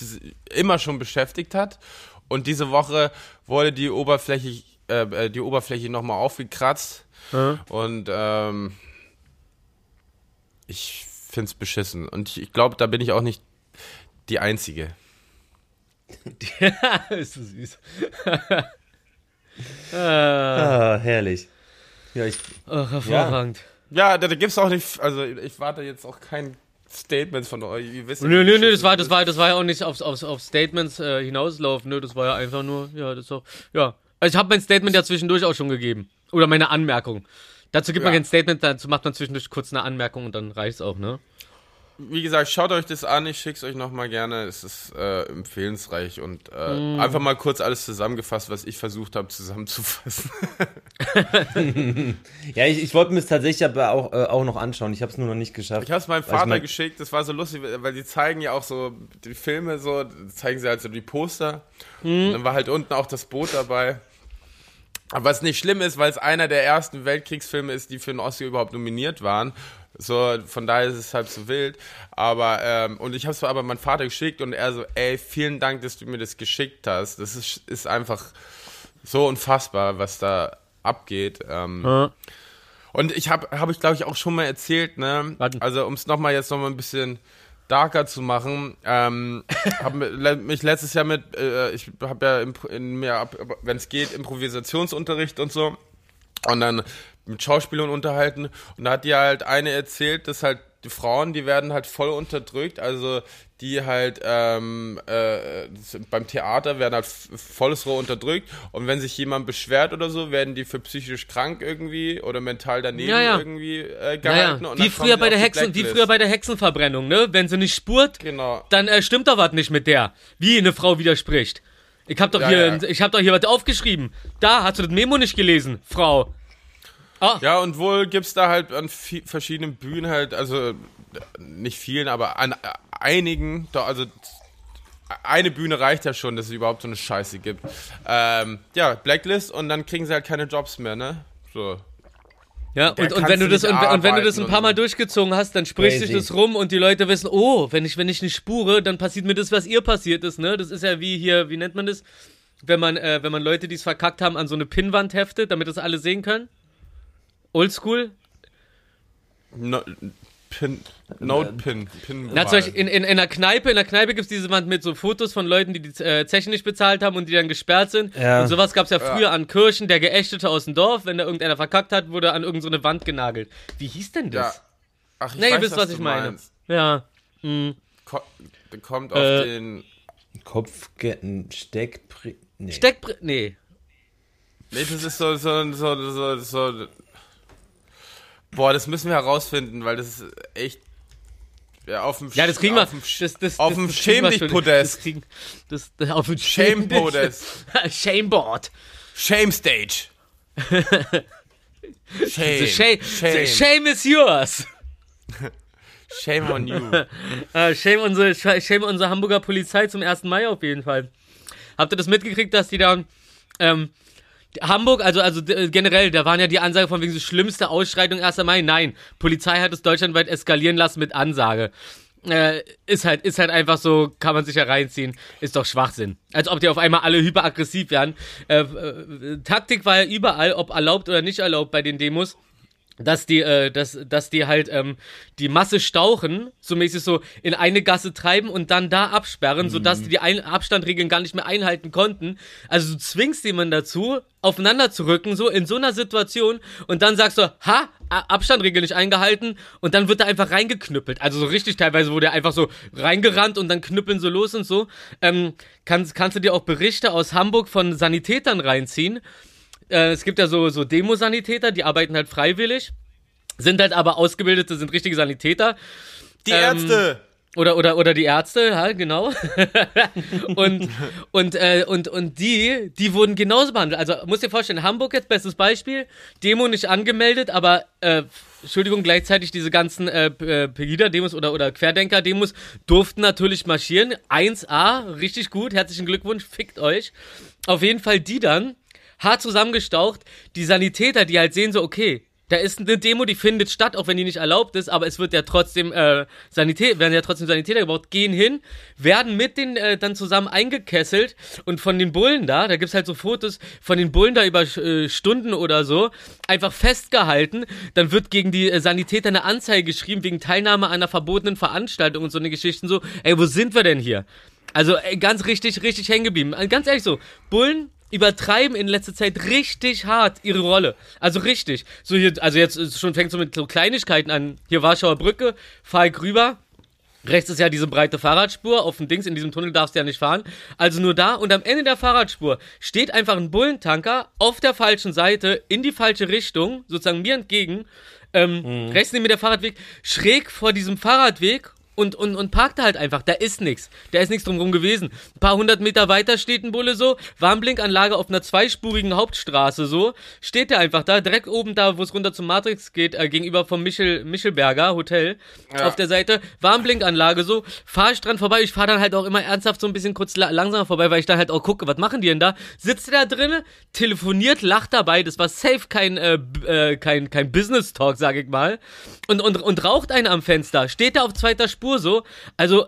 immer schon beschäftigt hat. Und diese Woche wurde die Oberfläche, äh, äh, die Oberfläche nochmal aufgekratzt. Und ähm, ich finde es beschissen. Und ich, ich glaube, da bin ich auch nicht die Einzige. ist so süß. äh, Ah, herrlich. Ja, ich, ach, hervorragend. Ja, da, da gibt es auch nicht, also ich warte jetzt auch kein Statement von euch. Ihr wisst ja, Nö, nö, nö, das war, das war, das war ja auch nicht aufs, aufs, auf Statements äh, hinauslaufen, nö, das war ja einfach nur, ja, das ist auch, ja. Also ich habe mein Statement ja zwischendurch auch schon gegeben. Oder meine Anmerkung. Dazu gibt man Ja. kein Statement, dazu macht man zwischendurch kurz eine Anmerkung und dann reicht's auch, ne? Wie gesagt, schaut euch das an, ich schick's euch nochmal gerne. Es ist äh, empfehlensreich und äh, Mm. einfach mal kurz alles zusammengefasst, was ich versucht habe zusammenzufassen. ja, ich, ich wollte mir es tatsächlich aber auch, äh, auch noch anschauen. Ich habe es nur noch nicht geschafft. Ich habe es meinem Vater mein- geschickt, das war so lustig, weil die zeigen ja auch so die Filme so, zeigen sie halt so die Poster. Und dann war halt unten auch das Boot dabei. Aber was nicht schlimm ist, weil es einer der ersten Weltkriegsfilme ist, die für einen Oscar überhaupt nominiert waren. So, von daher ist es halt so wild. Aber, ähm, und ich habe es aber meinem Vater geschickt und er so, ey, vielen Dank, dass du mir das geschickt hast. Das ist, ist einfach so unfassbar, was da abgeht. Ähm, Ja. und ich habe, habe ich glaube ich auch schon mal erzählt, ne? Warten. Also um es nochmal jetzt nochmal ein bisschen darker zu machen, ähm, habe mich letztes Jahr mit, äh, ich habe ja in mir, wenn es geht, Improvisationsunterricht und so. Und dann mit Schauspielern unterhalten und da hat die halt eine erzählt, dass halt die Frauen, die werden halt voll unterdrückt, also die halt ähm, äh, beim Theater werden halt volles Rohr unterdrückt und wenn sich jemand beschwert oder so, werden die für psychisch krank irgendwie oder mental daneben Ja, ja. irgendwie äh, gehalten. und wie früher bei der Hexen, wie früher bei der Hexenverbrennung, ne? Wenn sie nicht spurt, Genau. dann äh, stimmt doch was nicht mit der. Wie eine Frau widerspricht. Ich hab doch Ja, hier, ja. ich hab doch hier was aufgeschrieben. Da, hast du das Memo nicht gelesen, Frau? Ja, und wohl gibt's da halt an verschiedenen Bühnen halt, also nicht vielen, aber an äh, einigen, doch, also eine Bühne reicht ja schon, dass es überhaupt so eine Scheiße gibt. Ähm, ja, Blacklist und dann kriegen sie halt keine Jobs mehr, ne? So. Ja, und, und wenn du das und, und wenn du das ein paar Mal durchgezogen hast, dann spricht sich das rum und die Leute wissen, oh, wenn ich wenn ich nicht spure, dann passiert mir das, was ihr passiert ist, ne? Das ist ja wie hier, wie nennt man das? Wenn man äh, wenn man Leute, die es verkackt haben, an so eine Pinnwand heftet, damit das alle sehen können. Oldschool. No, Pin, Note Pin, Pin. Na, zum Beispiel in, in, in einer Kneipe, in der Kneipe gibt's diese Wand mit so Fotos von Leuten, die die äh, Zeche nicht bezahlt haben und die dann gesperrt sind. Ja. Und sowas gab's ja früher an Kirchen, der Geächtete aus dem Dorf, wenn da irgendeiner verkackt hat, wurde an irgendeine so Wand genagelt. Wie hieß denn ja. das? Ach, ich nee, ihr weiß, wisst, was ich du meine. meinst. Ja. Hm. Ko kommt auf Äh, den. Kopfketten, Steckpri. Nee. Steckbr... Nee. Nee, das ist so, so, so, so, so. Boah, das müssen wir herausfinden, weil das ist echt. Ja, auf dem Ja, das kriegen wir. auf dem Das, das, auf dem Schäm dich. Podest. Das kriegen, das, das, auf dem Shame Podest. Shameboard. Shame Stage. Shame. The shame, Shame. the shame is yours. Shame on you. Äh, shame, unsere, shame unsere Hamburger Polizei zum 1. Mai auf jeden Fall. Habt ihr das mitgekriegt, dass die da ähm, Hamburg, also, also äh, generell, da waren ja die Ansage von wegen so schlimmste Ausschreitung 1. Mai. Nein, Polizei hat es deutschlandweit eskalieren lassen mit Ansage. Äh, ist halt, ist halt einfach so, kann man sich ja reinziehen, ist doch Schwachsinn. Als ob die auf einmal alle hyperaggressiv werden. Äh, äh, Taktik war ja überall, ob erlaubt oder nicht erlaubt bei den Demos dass die, äh, dass, dass die halt ähm, die Masse stauchen, so mäßig so in eine Gasse treiben und dann da absperren, sodass die die ein Abstandregeln gar nicht mehr einhalten konnten. Also du zwingst jemanden dazu, aufeinander zu rücken, so in so einer Situation und dann sagst du, ha, Abstandregel nicht eingehalten und dann wird er einfach reingeknüppelt. Also so richtig teilweise wurde er einfach so reingerannt und dann knüppeln so los und so. Ähm, kannst, kannst du dir auch Berichte aus Hamburg von Sanitätern reinziehen? Äh, es gibt ja so, so Demosanitäter, die arbeiten halt freiwillig, sind halt aber ausgebildete, sind richtige Sanitäter. Die Ähm, Ärzte. Oder, oder, oder die Ärzte, ja, genau. und, und, äh, und, und die, die wurden genauso behandelt. Also, musst dir vorstellen, Hamburg jetzt, bestes Beispiel, Demo nicht angemeldet, aber, äh, Entschuldigung, gleichzeitig diese ganzen äh, äh, Pegida-Demos oder, oder Querdenker-Demos durften natürlich marschieren. 1A, richtig gut, herzlichen Glückwunsch, fickt euch. Auf jeden Fall die dann, hart zusammengestaucht, die Sanitäter, die halt sehen so, okay, da ist eine Demo, die findet statt, auch wenn die nicht erlaubt ist, aber es wird ja trotzdem äh, Sanität, werden ja trotzdem Sanitäter gebraucht, gehen hin, werden mit den äh, dann zusammen eingekesselt und von den Bullen da, da gibt's halt so Fotos von den Bullen da über äh, Stunden oder so, einfach festgehalten, dann wird gegen die äh, Sanitäter eine Anzeige geschrieben wegen Teilnahme an einer verbotenen Veranstaltung und so eine Geschichten so, ey, wo sind wir denn hier? Also ganz richtig, richtig hängen geblieben. Also, Ganz ehrlich so, Bullen übertreiben in letzter Zeit richtig hart ihre Rolle. Also richtig. So hier, also jetzt schon fängt so mit so Kleinigkeiten an. Hier Warschauer Brücke, ich rüber. Rechts ist ja diese breite Fahrradspur. Auf dem Dings, in diesem Tunnel darfst du ja nicht fahren. Also nur da. Und am Ende der Fahrradspur steht einfach ein Bullentanker auf der falschen Seite, in die falsche Richtung, sozusagen mir entgegen. Ähm, Rechts neben mir der Fahrradweg, schräg vor diesem Fahrradweg und, und, und parkte halt einfach. Da ist nichts. Da ist nichts drumherum gewesen. Ein paar hundert Meter weiter steht ein Bulle so, Warnblinkanlage auf einer zweispurigen Hauptstraße so, steht der einfach da, direkt oben da, wo es runter zum Matrix geht, äh, gegenüber vom Michel, Michelberger Hotel, Ja. auf der Seite, Warnblinkanlage so, fahr ich dran vorbei, ich fahr dann halt auch immer ernsthaft so ein bisschen kurz la langsamer vorbei, weil ich dann halt auch gucke, was machen die denn da? Sitzt der da drinnen, telefoniert, lacht dabei, das war safe kein, äh, äh, kein, kein Business-Talk, sag ich mal, und, und, und raucht einen am Fenster, steht da auf zweiter Spur so, also,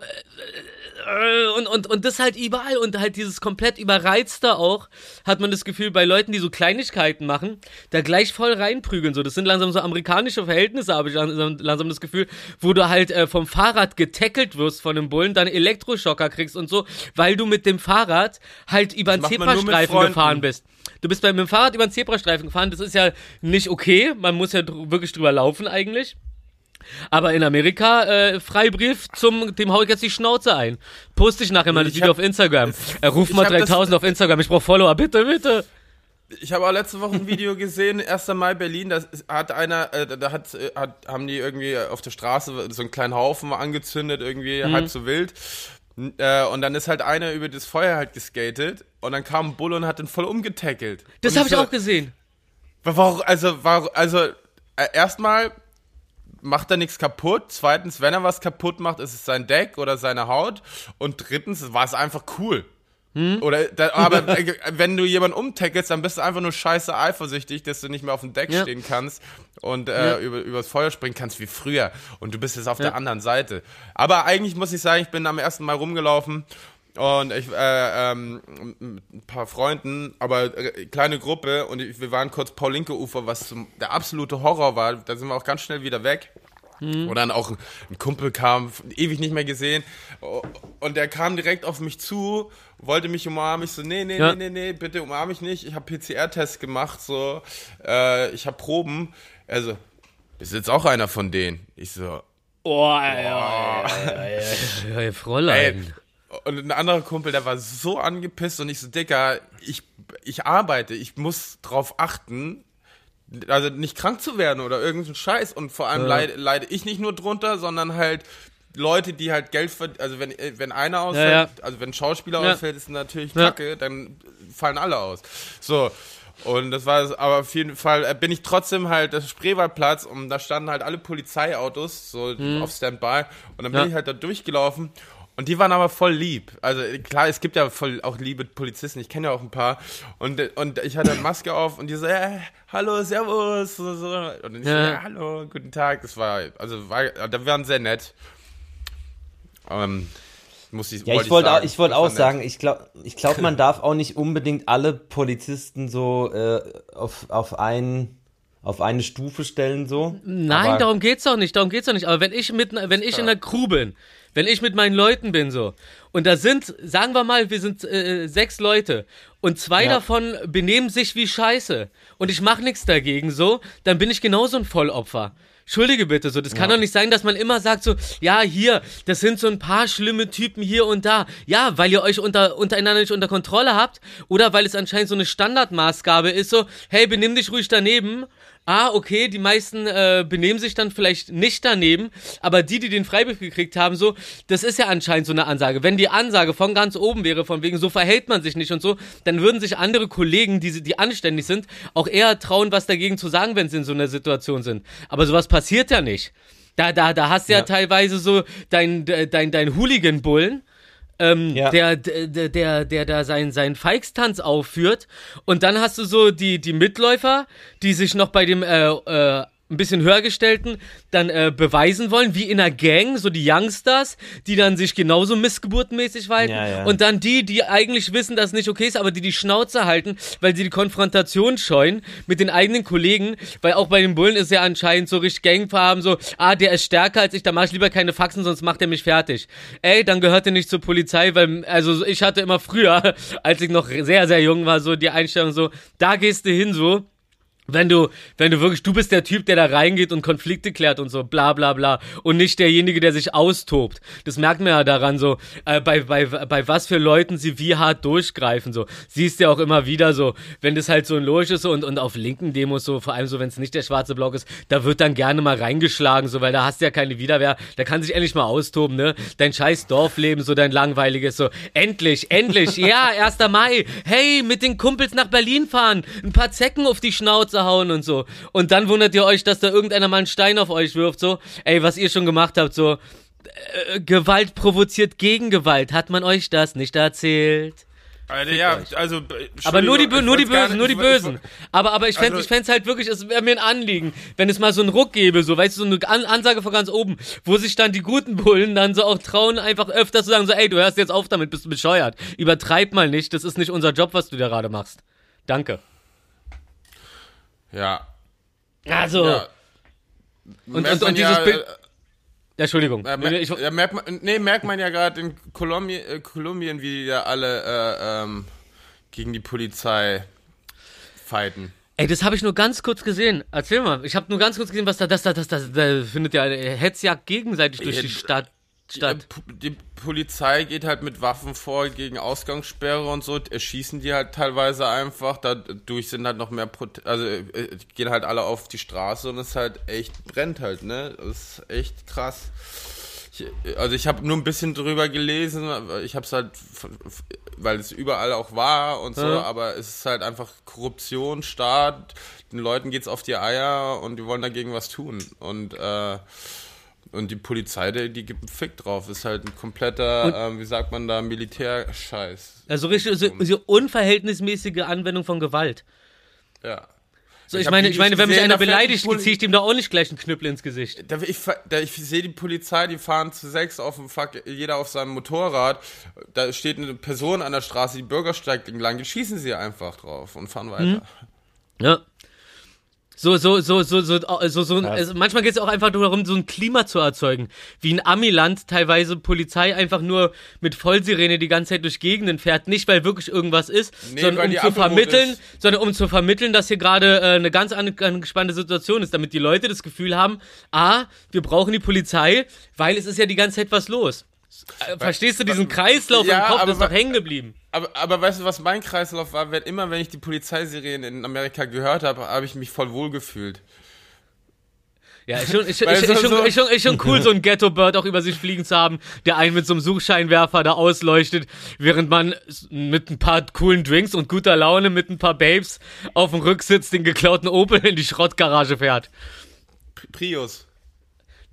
äh, und, und, und das halt überall und halt dieses komplett überreizte auch, hat man das Gefühl, bei Leuten, die so Kleinigkeiten machen, da gleich voll reinprügeln. So, das sind langsam so amerikanische Verhältnisse, habe ich langsam, langsam das Gefühl, wo du halt äh, vom Fahrrad getackelt wirst von einem Bullen, dann Elektroschocker kriegst und so, weil du mit dem Fahrrad halt über einen Zebrastreifen gefahren bist. Du bist bei, mit dem Fahrrad über einen Zebrastreifen gefahren, das ist ja nicht okay, man muss ja dr wirklich drüber laufen eigentlich. Aber in Amerika, äh, Freibrief zum, dem hau ich jetzt die Schnauze ein. Poste ich nachher mal das Video auf Instagram. Äh, ruf mal hab das- 3000 auf Instagram, ich brauch Follower, bitte, bitte. Ich habe auch letzte Woche ein Video gesehen, 1. Mai Berlin, da hat einer, äh, da hat, äh, hat, haben die irgendwie auf der Straße so einen kleinen Haufen angezündet, irgendwie Mhm. halb so wild. Äh, und dann ist halt einer über das Feuer halt geskatet und dann kam ein Bulle und hat den voll umgetackelt. Das habe ich so, auch gesehen. Warum, also, warum, also, äh, erstmal, macht er nichts kaputt. Zweitens, wenn er was kaputt macht, ist es sein Deck oder seine Haut. Und drittens, war es einfach cool. Hm? Oder, aber wenn du jemanden umtackelst, dann bist du einfach nur scheiße eifersüchtig, dass du nicht mehr auf dem Deck ja. stehen kannst und äh, ja. über, übers Feuer springen kannst wie früher. Und du bist jetzt auf ja. der anderen Seite. Aber eigentlich muss ich sagen, ich bin am ersten Mal rumgelaufen und ich äh, ähm, ein paar Freunden, aber äh, kleine Gruppe und wir waren kurz Paulinke-Ufer, was zum, der absolute Horror war. Da sind wir auch ganz schnell wieder weg. Mhm. Und dann auch ein Kumpel kam, ewig nicht mehr gesehen. Und der kam direkt auf mich zu, wollte mich umarmen. Ich so, nee, nee, ja. nee, nee, nee, bitte umarm mich nicht. Ich habe PCR-Test gemacht, so, äh, ich habe Proben. Also, ist jetzt auch einer von denen. Ich so, oh, ja, ja, ja, Fräulein. Und ein anderer Kumpel, der war so angepisst und ich so, Dicker, ich, ich arbeite, ich muss drauf achten, also nicht krank zu werden oder irgendein Scheiß. Und vor allem ja. leide, leide ich nicht nur drunter, sondern halt Leute, die halt Geld verdienen, also wenn, wenn einer ausfällt, ja, ja. also wenn ein Schauspieler ja. ausfällt, ist natürlich kacke, dann fallen alle aus. So. Und das war aber auf jeden Fall, äh, bin ich trotzdem halt das Spreewaldplatz und da standen halt alle Polizeiautos so mhm. auf Standby und dann bin ich halt da durchgelaufen und die waren aber voll lieb. Also klar, es gibt ja voll auch liebe Polizisten, ich kenne ja auch ein paar. Und, und ich hatte eine Maske auf und die so, äh, hallo, servus. Und dann ich ja. so, ja, hallo, guten Tag. Das war, also war, da waren sehr nett. Ähm, muss ich, ja, ich wollte auch, ich wollt auch sagen, ich glaube, ich glaub, man darf auch nicht unbedingt alle Polizisten so äh, auf, auf einen auf eine Stufe stellen so. Nein, aber darum geht's doch nicht, darum geht's doch nicht. Aber wenn ich mit, wenn ich in der Crew bin, wenn ich mit meinen Leuten bin so und da sind, sagen wir mal, wir sind äh, sechs Leute und zwei ja. davon benehmen sich wie Scheiße und ich mache nichts dagegen so, dann bin ich genauso ein Vollopfer. Entschuldige bitte, so, das kann ja. doch nicht sein, dass man immer sagt so, ja, hier, das sind so ein paar schlimme Typen hier und da. Ja, weil ihr euch unter, untereinander nicht unter Kontrolle habt oder weil es anscheinend so eine Standardmaßgabe ist, so, hey, benimm dich ruhig daneben ah, okay, die meisten äh, benehmen sich dann vielleicht nicht daneben, aber die, die den Freibrief gekriegt haben, so, das ist ja anscheinend so eine Ansage. Wenn die Ansage von ganz oben wäre, von wegen, so verhält man sich nicht und so, dann würden sich andere Kollegen, die, die anständig sind, auch eher trauen, was dagegen zu sagen, wenn sie in so einer Situation sind. Aber sowas passiert ja nicht. Da, da, da hast du ja, ja teilweise so dein, dein, dein Hooligan-Bullen, ähm, ja. der, der, der, der da seinen, seinen Feixtanz aufführt. Und dann hast du so die, die Mitläufer, die sich noch bei dem äh, äh, ein bisschen höher gestellten dann äh, beweisen wollen, wie in einer Gang, so die Youngsters, die dann sich genauso missgeburtenmäßig verhalten ja, ja. und dann die, die eigentlich wissen, dass es nicht okay ist, aber die die Schnauze halten, weil sie die Konfrontation scheuen mit den eigenen Kollegen, weil auch bei den Bullen ist ja anscheinend so richtig Gangfarben, so, ah, der ist stärker als ich, da mach ich lieber keine Faxen, sonst macht er mich fertig. Ey, dann gehört er nicht zur Polizei, weil, also ich hatte immer früher, als ich noch sehr, sehr jung war, so die Einstellung so, da gehst du hin so, wenn du, wenn du wirklich, du bist der Typ, der da reingeht und Konflikte klärt und so, bla bla bla, und nicht derjenige, der sich austobt. Das merkt man ja daran so, äh, bei, bei, bei was für Leuten sie wie hart durchgreifen, so. Siehst du ja auch immer wieder so, wenn das halt so ein Logisch ist so, und, und auf linken Demos so, vor allem so, wenn es nicht der schwarze Block ist, da wird dann gerne mal reingeschlagen, so, weil da hast du ja keine Widerwehr, da kann sich endlich mal austoben, ne? Dein scheiß Dorfleben, so dein langweiliges, so, endlich, endlich, ja, 1. Mai, hey, mit den Kumpels nach Berlin fahren, ein paar Zecken auf die Schnauze Hauen und so. Und dann wundert ihr euch, dass da irgendeiner mal einen Stein auf euch wirft, so. Ey, was ihr schon gemacht habt, so. Äh, Gewalt provoziert Gegengewalt. Hat man euch das nicht erzählt? Alter, ja, also. Aber nur die, nur die Bösen, nur die Bösen. Aber, aber ich fände also, ich halt wirklich, es wäre mir ein Anliegen, wenn es mal so einen Ruck gäbe, so, weißt du, so eine An Ansage von ganz oben, wo sich dann die guten Bullen dann so auch trauen, einfach öfter zu sagen, so, ey, du hörst jetzt auf damit, bist du bescheuert. Übertreib mal nicht, das ist nicht unser Job, was du da gerade machst. Danke. Ja. Also. Ja. Und, und, und, dieses ja, Bild. Ja, Entschuldigung. Ja, mer ich, ja, merkt man, nee, merkt man ja gerade in Kolumbien, äh, Kolumbien, wie ja alle äh, ähm, gegen die Polizei fighten. Ey, das habe ich nur ganz kurz gesehen. Erzähl mal. Ich habe nur ganz kurz gesehen, was da, das, das, das, das, da findet ja eine Hetzjagd gegenseitig durch die Stadt statt. Die, die, Polizei geht halt mit Waffen vor gegen Ausgangssperre und so, erschießen die halt teilweise einfach, dadurch sind halt noch mehr, Pro also äh, gehen halt alle auf die Straße und es halt echt brennt halt, ne? Das ist echt krass. Ich, also ich habe nur ein bisschen drüber gelesen, ich habe es halt, weil es überall auch war und so, Ja. aber es ist halt einfach Korruption, Staat, den Leuten geht's auf die Eier und die wollen dagegen was tun. Und, äh, und die Polizei, die, die gibt einen Fick drauf, ist halt ein kompletter, ähm, wie sagt man da, Militärscheiß. Also richtig, so, so unverhältnismäßige Anwendung von Gewalt. Ja. So, Ich ich, meine, ich meine, wenn mich einer beleidigt, ziehe ich dem da auch nicht gleich einen Knüppel ins Gesicht. Da, ich da, ich sehe die Polizei, die fahren zu sechs auf dem Fuck, jeder auf seinem Motorrad. Da steht eine Person an der Straße, die Bürgersteig entlang, die schießen sie einfach drauf und fahren weiter. Ja. So, so, so, so, so, so, so also manchmal geht es auch einfach nur darum, so ein Klima zu erzeugen. Wie in Amiland teilweise Polizei einfach nur mit Vollsirene die ganze Zeit durch Gegenden fährt. Nicht, weil wirklich irgendwas ist, Nee, sondern um zu vermitteln, ist. sondern um zu vermitteln, dass hier gerade äh, eine ganz an- angespannte Situation ist, damit die Leute das Gefühl haben, ah, wir brauchen die Polizei, weil es ist ja die ganze Zeit was los. Äh, Verstehst du diesen Kreislauf Ja, im Kopf? aber Das ist doch hängen geblieben. Aber, aber weißt du, was mein Kreislauf war? Wenn, immer wenn ich die Polizeisirenen in Amerika gehört habe, habe ich mich voll wohl gefühlt. Ja, ist schon, ist, ist, ist, schon, ist, schon, ist schon cool, so ein Ghetto-Bird auch über sich fliegen zu haben, der einen mit so einem Suchscheinwerfer da ausleuchtet, während man mit ein paar coolen Drinks und guter Laune mit ein paar Babes auf dem Rücksitz den geklauten Opel in die Schrottgarage fährt. Pri- Prius.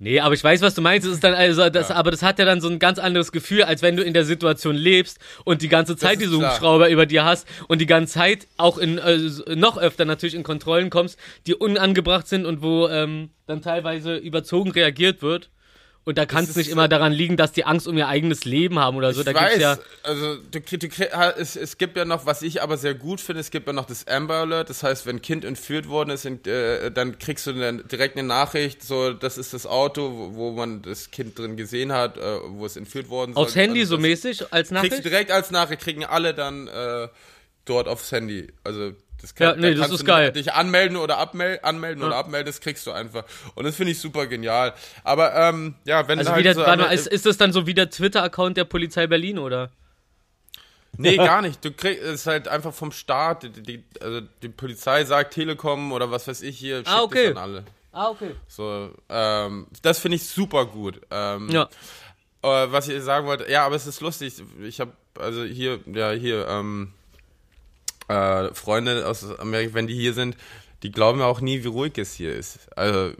Nee, aber ich weiß, was du meinst. Das ist dann also, das, aber das hat ja dann so ein ganz anderes Gefühl, als wenn du in der Situation lebst und die ganze Zeit diese. Hubschrauber über dir hast und die ganze Zeit auch in äh, noch öfter natürlich in Kontrollen kommst, die unangebracht sind und wo ähm, dann teilweise überzogen reagiert wird. Und da kann es ist nicht immer daran liegen, dass die Angst um ihr eigenes Leben haben oder so. ich da weiß, gibt's ja also du, du, es, es gibt ja noch, was ich aber sehr gut finde, es gibt ja noch das Amber Alert, das heißt, wenn ein Kind entführt worden ist, äh, dann kriegst du eine, direkt eine Nachricht, so, das ist das Auto, wo, man das Kind drin gesehen hat, äh, wo es entführt worden aufs soll. Handy Also so mäßig als Kriegst du Nachricht. direkt als Nachricht, kriegen alle dann äh, dort aufs Handy. Also das Ja, kann, nee, da das ist geil. dich anmelden oder abmelden, anmelden oder abmelden, das kriegst du einfach. Und das finde ich super genial. Aber ähm, ja, wenn Also halt so, warte ist, ist das dann so wie der Twitter-Account der Polizei Berlin oder? Nee, gar nicht. Du kriegst es ist halt einfach vom Staat. Die, die, also die Polizei sagt Telekom oder was weiß ich hier, schickt Ah, okay. es an alle. Ah, okay. So, ähm, das finde ich super gut. Ähm, Ja. äh, was ich sagen wollte, ja, aber es ist lustig. Ich habe also hier, ja hier ähm, äh, Freunde aus Amerika, wenn die hier sind, die glauben ja auch nie, wie ruhig es hier ist. Also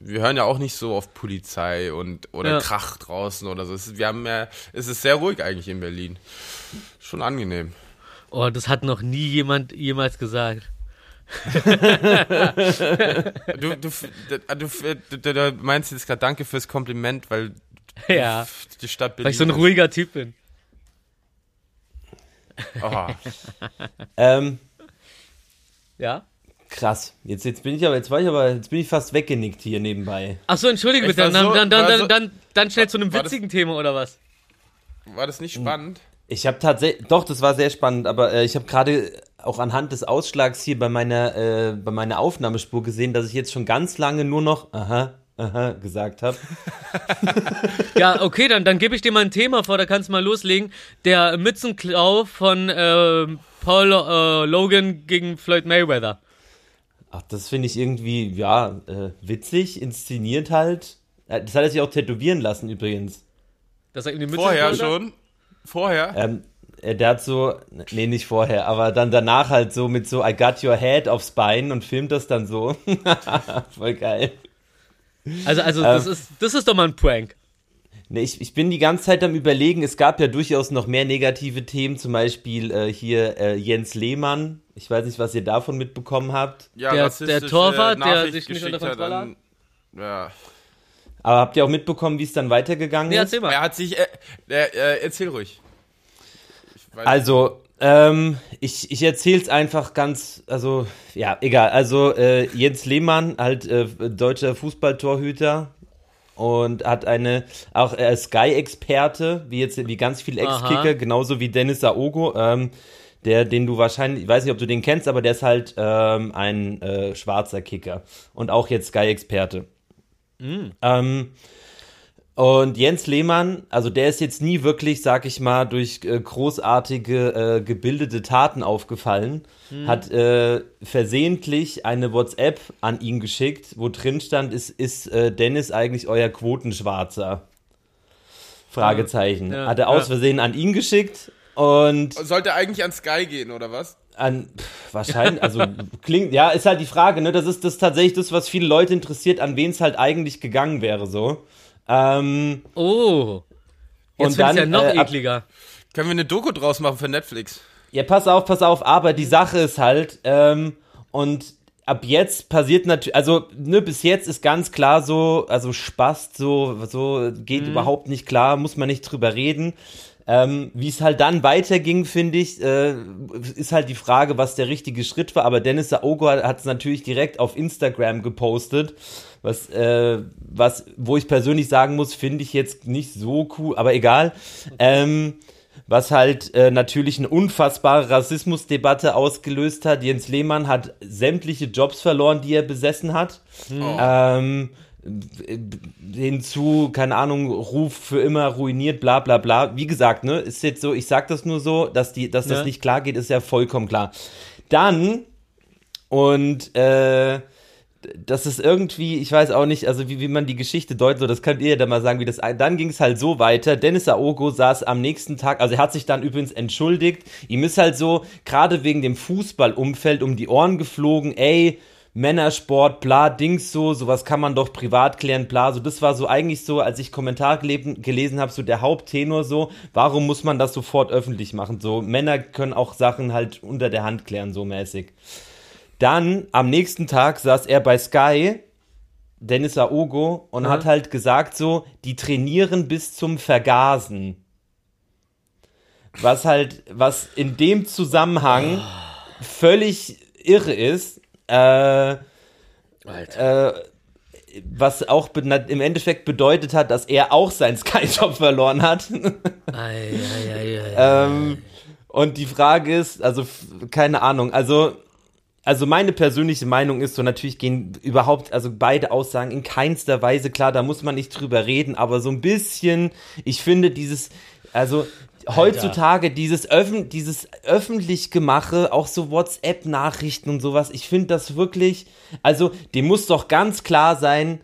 wir hören ja auch nicht so auf Polizei und oder Ja. Krach draußen oder so. Es ist, wir haben ja, es ist sehr ruhig eigentlich in Berlin. Schon angenehm. Oh, das hat noch nie jemand jemals gesagt. Du, du, du, du, meinst jetzt gerade Danke fürs Kompliment, weil Ja, die Stadt Berlin. weil ich so ein ruhiger Typ bin. Oh, Ähm, Ja? krass. Jetzt, jetzt bin ich aber, jetzt war ich aber, jetzt bin ich fast weggenickt hier nebenbei. Ach so, entschuldige bitte. so- dann, dann, dann, so- dann, dann schnell zu einem war das- witzigen Thema oder was? war das nicht spannend? Ich habe tatsächlich, doch, das war sehr spannend, aber äh, ich habe gerade auch anhand des Ausschlags hier bei meiner, äh, bei meiner Aufnahmespur gesehen, dass ich jetzt schon ganz lange nur noch aha, aha gesagt habe. Ja, okay, dann, dann gebe ich dir mal ein Thema vor, da kannst du mal loslegen. Der Mützenklau von ähm, Paul äh, Logan gegen Floyd Mayweather. Ach, das finde ich irgendwie, ja, äh, witzig, inszeniert halt. Äh, Das hat er sich auch tätowieren lassen übrigens. Dass er ihm die Mütze Vorher hat? schon? Vorher? Ähm, äh, der hat so, nee, nicht vorher, aber dann danach halt so mit so I got your head aufs Bein und filmt das dann so. Voll geil. Also, also das, Ähm. ist, das ist doch mal ein Prank. Nee, ich, ich bin die ganze Zeit am überlegen, es gab ja durchaus noch mehr negative Themen, zum Beispiel äh, hier äh, Jens Lehmann. Ich weiß nicht, was ihr davon mitbekommen habt. Ja, Der- der Torwart, der sich nicht unter geschickt hat Kontrolle an- Ja. Aber habt ihr auch mitbekommen, wie es dann weitergegangen Nee, ist? erzähl mal. Er hat sich, äh, äh, äh, erzähl ruhig. Ich weiß- Also, ähm, ich, ich erzähl's einfach ganz, also, ja, egal. Also, äh, Jens Lehmann, halt äh, deutscher Fußballtorhüter und hat eine, auch äh, Sky-Experte, wie jetzt, wie ganz viele Ex-Kicker, genauso wie Dennis Aogo, ähm, der, den du wahrscheinlich, ich weiß nicht, ob du den kennst, aber der ist halt ähm, ein äh, schwarzer Kicker und auch jetzt Sky-Experte. Ähm, und Jens Lehmann, also der ist jetzt nie wirklich, sag ich mal, durch äh, großartige äh, gebildete Taten aufgefallen, hat äh, versehentlich eine WhatsApp an ihn geschickt, wo drin stand, ist, ist äh, Dennis eigentlich euer Quotenschwarzer? Fragezeichen. Ja, Hat er aus Versehen an ihn geschickt und Sollte eigentlich an Sky gehen, oder was? an pff, wahrscheinlich, also klingt, ja, ist halt die Frage, ne? Das ist das tatsächlich das, was viele Leute interessiert, an wen es halt eigentlich gegangen wäre, so. Ähm, Oh. Jetzt Und wird's ja dann, noch äh, ekliger. Können wir eine Doku draus machen für Netflix? Ja, pass auf, pass auf, aber die Sache ist halt, ähm, und ab jetzt passiert natürlich, also, ne, bis jetzt ist ganz klar so, also Spaß, so, so geht Mhm. überhaupt nicht klar, muss man nicht drüber reden. Ähm, Wie es halt dann weiterging, finde ich, äh, ist halt die Frage, was der richtige Schritt war. Aber Dennis Aogo hat es natürlich direkt auf Instagram gepostet, was, äh, was, wo ich persönlich sagen muss, finde ich jetzt nicht so cool, aber egal. Ähm, was halt äh, natürlich eine unfassbare Rassismusdebatte ausgelöst hat. Jens Lehmann hat sämtliche Jobs verloren, die er besessen hat. Ähm, äh, hinzu, keine Ahnung, Ruf für immer ruiniert, bla bla bla. Wie gesagt, ne, ist jetzt so, ich sag das nur so, dass die, dass das Ja. nicht klar geht, ist ja vollkommen klar. Dann und äh, das ist irgendwie, ich weiß auch nicht, also wie, wie man die Geschichte deutet, so, das könnt ihr ja dann mal sagen, wie das, dann ging es halt so weiter. Dennis Aogo saß am nächsten Tag, also er hat sich dann übrigens entschuldigt. Ihm ist halt so, gerade wegen dem Fußballumfeld um die Ohren geflogen, ey, Männersport, bla, Dings so, sowas kann man doch privat klären, bla, so, das war so eigentlich so, als ich Kommentar gelesen, gelesen habe, so der Haupttenor so, warum muss man das sofort öffentlich machen, so, Männer können auch Sachen halt unter der Hand klären, so mäßig. Dann am nächsten Tag saß er bei Sky, Dennis Aogo, und Ja. hat halt gesagt so, die trainieren bis zum Vergasen. Was halt, was in dem Zusammenhang völlig irre ist, äh, äh, was auch im Endeffekt bedeutet hat, dass er auch seinen Sky-Job verloren hat. Ei, ei, ei. Ähm, und die Frage ist, also keine Ahnung, also also meine persönliche Meinung ist so, natürlich gehen überhaupt, also beide Aussagen in keinster Weise klar, da muss man nicht drüber reden, aber so ein bisschen, ich finde dieses, also heutzutage dieses, Öffn dieses öffentlich Gemache, auch so WhatsApp-Nachrichten und sowas, ich finde das wirklich, also dem muss doch ganz klar sein,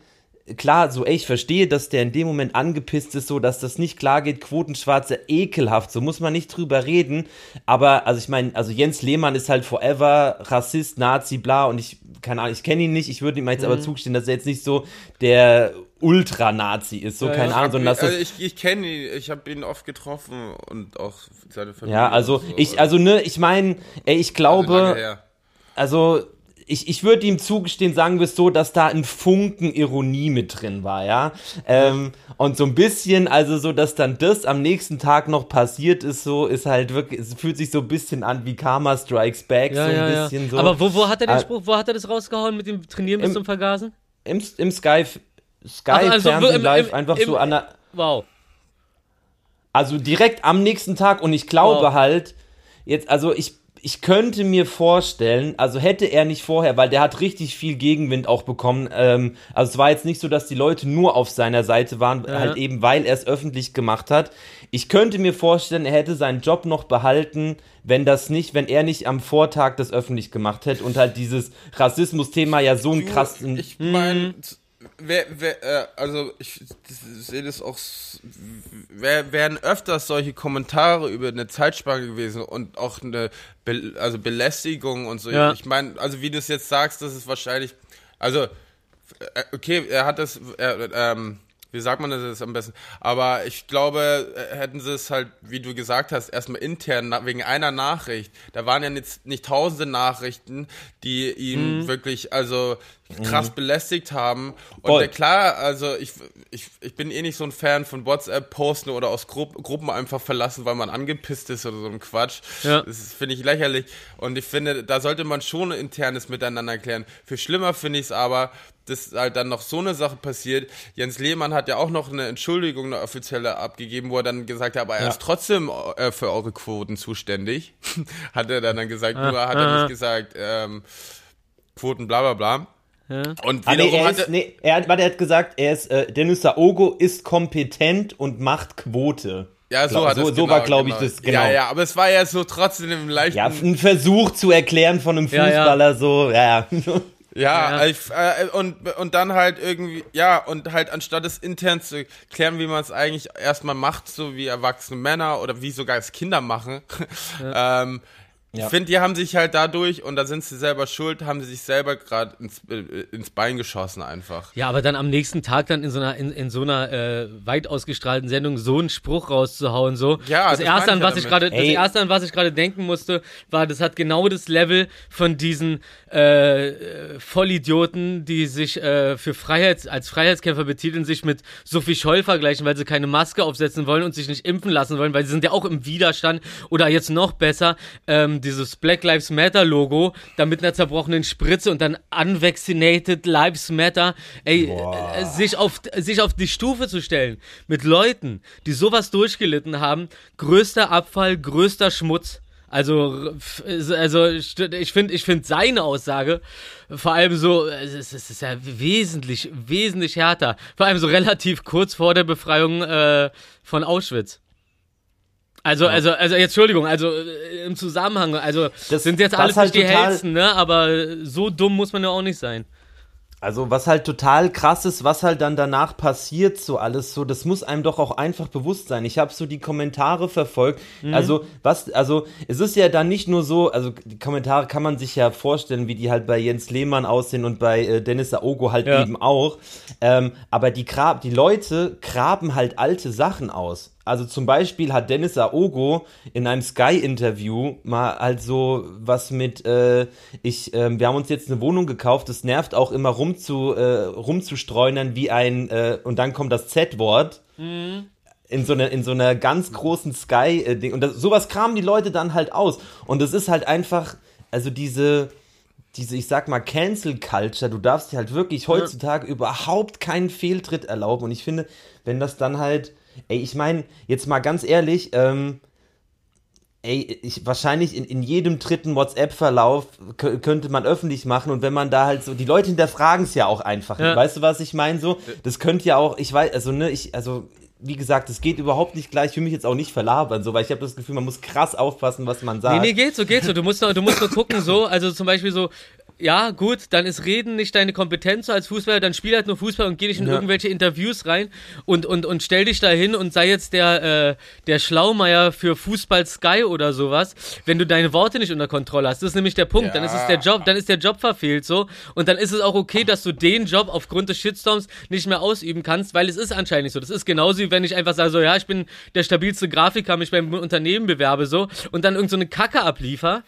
klar, so, ey, ich verstehe, dass der in dem Moment angepisst ist, so, dass das nicht klar geht, Quotenschwarze, ekelhaft, so muss man nicht drüber reden, aber, also ich meine, also Jens Lehmann ist halt forever Rassist, Nazi, bla, und ich, keine Ahnung, ich kenne ihn nicht, ich würde ihm jetzt aber zugestehen, dass er jetzt nicht so der Ultra-Nazi ist, so, Ja, keine. Ahnung, sondern dass das also ich ich kenne ihn, ich habe ihn oft getroffen und auch seine Familie. Ja, also so. ich, also ne, ich meine, ey, ich lange glaube, also ich, ich würde ihm zugestehen, sagen wir es so, dass da ein Funken Ironie mit drin war, ja. Ähm, und so ein bisschen, also so, dass dann das am nächsten Tag noch passiert ist, so, ist halt wirklich, es fühlt sich so ein bisschen an wie Karma Strikes Back, ja, so ein ja, ja. bisschen so. Aber wo, wo hat er den Ah. Spruch, wo hat er das rausgehauen mit dem Trainieren bis Im- zum Vergasen? Im, im Sky, Sky Ach, also Fernsehen im- live einfach so an der, Wow. Also direkt am nächsten Tag und ich glaube Wow. halt, jetzt, also ich, ich könnte mir vorstellen, also hätte er nicht vorher, weil der hat richtig viel Gegenwind auch bekommen, ähm, also es war jetzt nicht so, dass die Leute nur auf seiner Seite waren, Ja. halt eben, weil er es öffentlich gemacht hat. Ich könnte mir vorstellen, er hätte seinen Job noch behalten, wenn das nicht, wenn er nicht am Vortag das öffentlich gemacht hätte und halt dieses Rassismus-Thema ja so ein krassen, Ich meine, wer, wer, äh, also ich sehe das auch, wär, wären öfters solche Kommentare über eine Zeitspanne gewesen und auch eine Be also Belästigung und so. Ja. Ich meine, also wie du es jetzt sagst, das ist wahrscheinlich, also äh, okay, er hat das, er, ähm, wie sagt man das jetzt am besten? Aber ich glaube, äh, hätten sie es halt, wie du gesagt hast, erstmal intern wegen einer Nachricht. Da waren ja nicht, nicht tausende Nachrichten, die ihn Mhm. wirklich also krass belästigt haben. Und der, klar, also ich, ich, ich bin eh nicht so ein Fan von WhatsApp posten oder aus Gru Gruppen einfach verlassen, weil man angepisst ist oder so ein Quatsch. Ja. Das finde ich lächerlich. Und ich finde, da sollte man schon internes Miteinander klären. Für schlimmer finde ich es aber, dass halt dann noch so eine Sache passiert. Jens Lehmann hat ja auch noch eine Entschuldigung, eine offizielle abgegeben, wo er dann gesagt hat, aber er Ja. ist trotzdem äh, für eure Quoten zuständig. hat er dann, dann gesagt, nur hat er ah. nicht gesagt, ähm, Quoten bla bla bla. Und Ah, nee, er, hat ist, nee, er, hat, warte, er hat gesagt, er ist, äh, Dennis Saogo ist kompetent und macht Quote. ja, so Glaub- hat so, es so genau, war, glaube ich, genau. das, genau. Ja, ja, aber es war ja so trotzdem im leichten Ja, ein Versuch zu erklären von einem Ja, ja. Fußballer, so, ja, ja. Ja, Ja. Ich, äh, und, und dann halt irgendwie, ja, und halt anstatt es intern zu klären, wie man es eigentlich erstmal macht, so wie erwachsene Männer oder wie sogar es Kinder machen, ähm, ich Ja. finde, die haben sich halt dadurch, und da sind sie selber schuld, haben sie sich selber gerade ins, äh, ins Bein geschossen einfach. Ja, aber dann am nächsten Tag dann in so einer, in, in so einer äh, weit ausgestrahlten Sendung so einen Spruch rauszuhauen, so. Ja, das das erste, an ich ja was ich gerade, das erste, an was ich gerade denken musste, war, das hat genau das Level von diesen äh, äh, Vollidioten, die sich äh, für Freiheits, als Freiheitskämpfer betiteln, sich mit Sophie Scholl vergleichen, weil sie keine Maske aufsetzen wollen und sich nicht impfen lassen wollen, weil sie sind ja auch im Widerstand. Oder jetzt noch besser, ähm, dieses Black Lives Matter Logo, da mit einer zerbrochenen Spritze und dann Unvaccinated Lives Matter, ey, äh, sich auf, sich auf die Stufe zu stellen mit Leuten, die sowas durchgelitten haben, größter Abfall, größter Schmutz. Also, also ich finde, ich finde seine Aussage vor allem so, es ist, es ist ja wesentlich, wesentlich härter. Vor allem so relativ kurz vor der Befreiung äh, von Auschwitz. Also, also, also, jetzt, Entschuldigung, also äh, im Zusammenhang, also Das- sind jetzt alles halt nicht die hellsten, ne? Aber so dumm muss man ja auch nicht sein. Also was halt total krass ist, was halt dann danach passiert, so alles so, das muss einem doch auch einfach bewusst sein. Ich habe so die Kommentare verfolgt. Also was, also es ist ja dann nicht nur so, also die Kommentare kann man sich ja vorstellen, wie die halt bei Jens Lehmann aussehen und bei äh, Dennis Aogo halt Ja. eben auch. Ähm, aber die Grab, die Leute graben halt alte Sachen aus. Also zum Beispiel hat Dennis Aogo in einem Sky-Interview mal halt so was mit, äh, ich, ähm, wir haben uns jetzt eine Wohnung gekauft, das nervt auch immer rumzu, äh, rumzustreunern wie ein, äh, und dann kommt das Z-Wort. In so einer, in so einer ganz großen Sky-Ding. Und das, sowas kramen die Leute dann halt aus. Und das ist halt einfach, also diese, diese, ich sag mal, Cancel Culture, du darfst dir halt wirklich heutzutage überhaupt keinen Fehltritt erlauben. Und ich finde, wenn das dann halt, ey, ich meine, jetzt mal ganz ehrlich, ähm, ey, ich, wahrscheinlich in, in jedem dritten WhatsApp-Verlauf kö- könnte man öffentlich machen und wenn man da halt so, die Leute hinterfragen es ja auch einfach. Ja. Weißt du, was ich meine? So, das könnte ja auch, ich weiß, also, ne, ich, also, wie gesagt, es geht überhaupt nicht gleich, ich will mich jetzt auch nicht verlabern, so, weil ich habe das Gefühl, man muss krass aufpassen, was man sagt. Nee, nee, geht so, geht so. Du musst du musst nur gucken, so, also zum Beispiel so, ja, gut, dann ist Reden nicht deine Kompetenz als Fußballer, dann spiel halt nur Fußball und geh nicht in Ja. irgendwelche Interviews rein und, und, und stell dich da hin und sei jetzt der, äh, der Schlaumeier für Fußball Sky oder sowas, wenn du deine Worte nicht unter Kontrolle hast. Das ist nämlich der Punkt. Dann ist es der Job, dann ist der Job verfehlt so und dann ist es auch okay, dass du den Job aufgrund des Shitstorms nicht mehr ausüben kannst, weil es ist anscheinend nicht so. Das ist genauso wie wenn ich einfach sage so, ja, ich bin der stabilste Grafiker, mich beim Unternehmen bewerbe so und dann irgend so eine Kacke abliefer.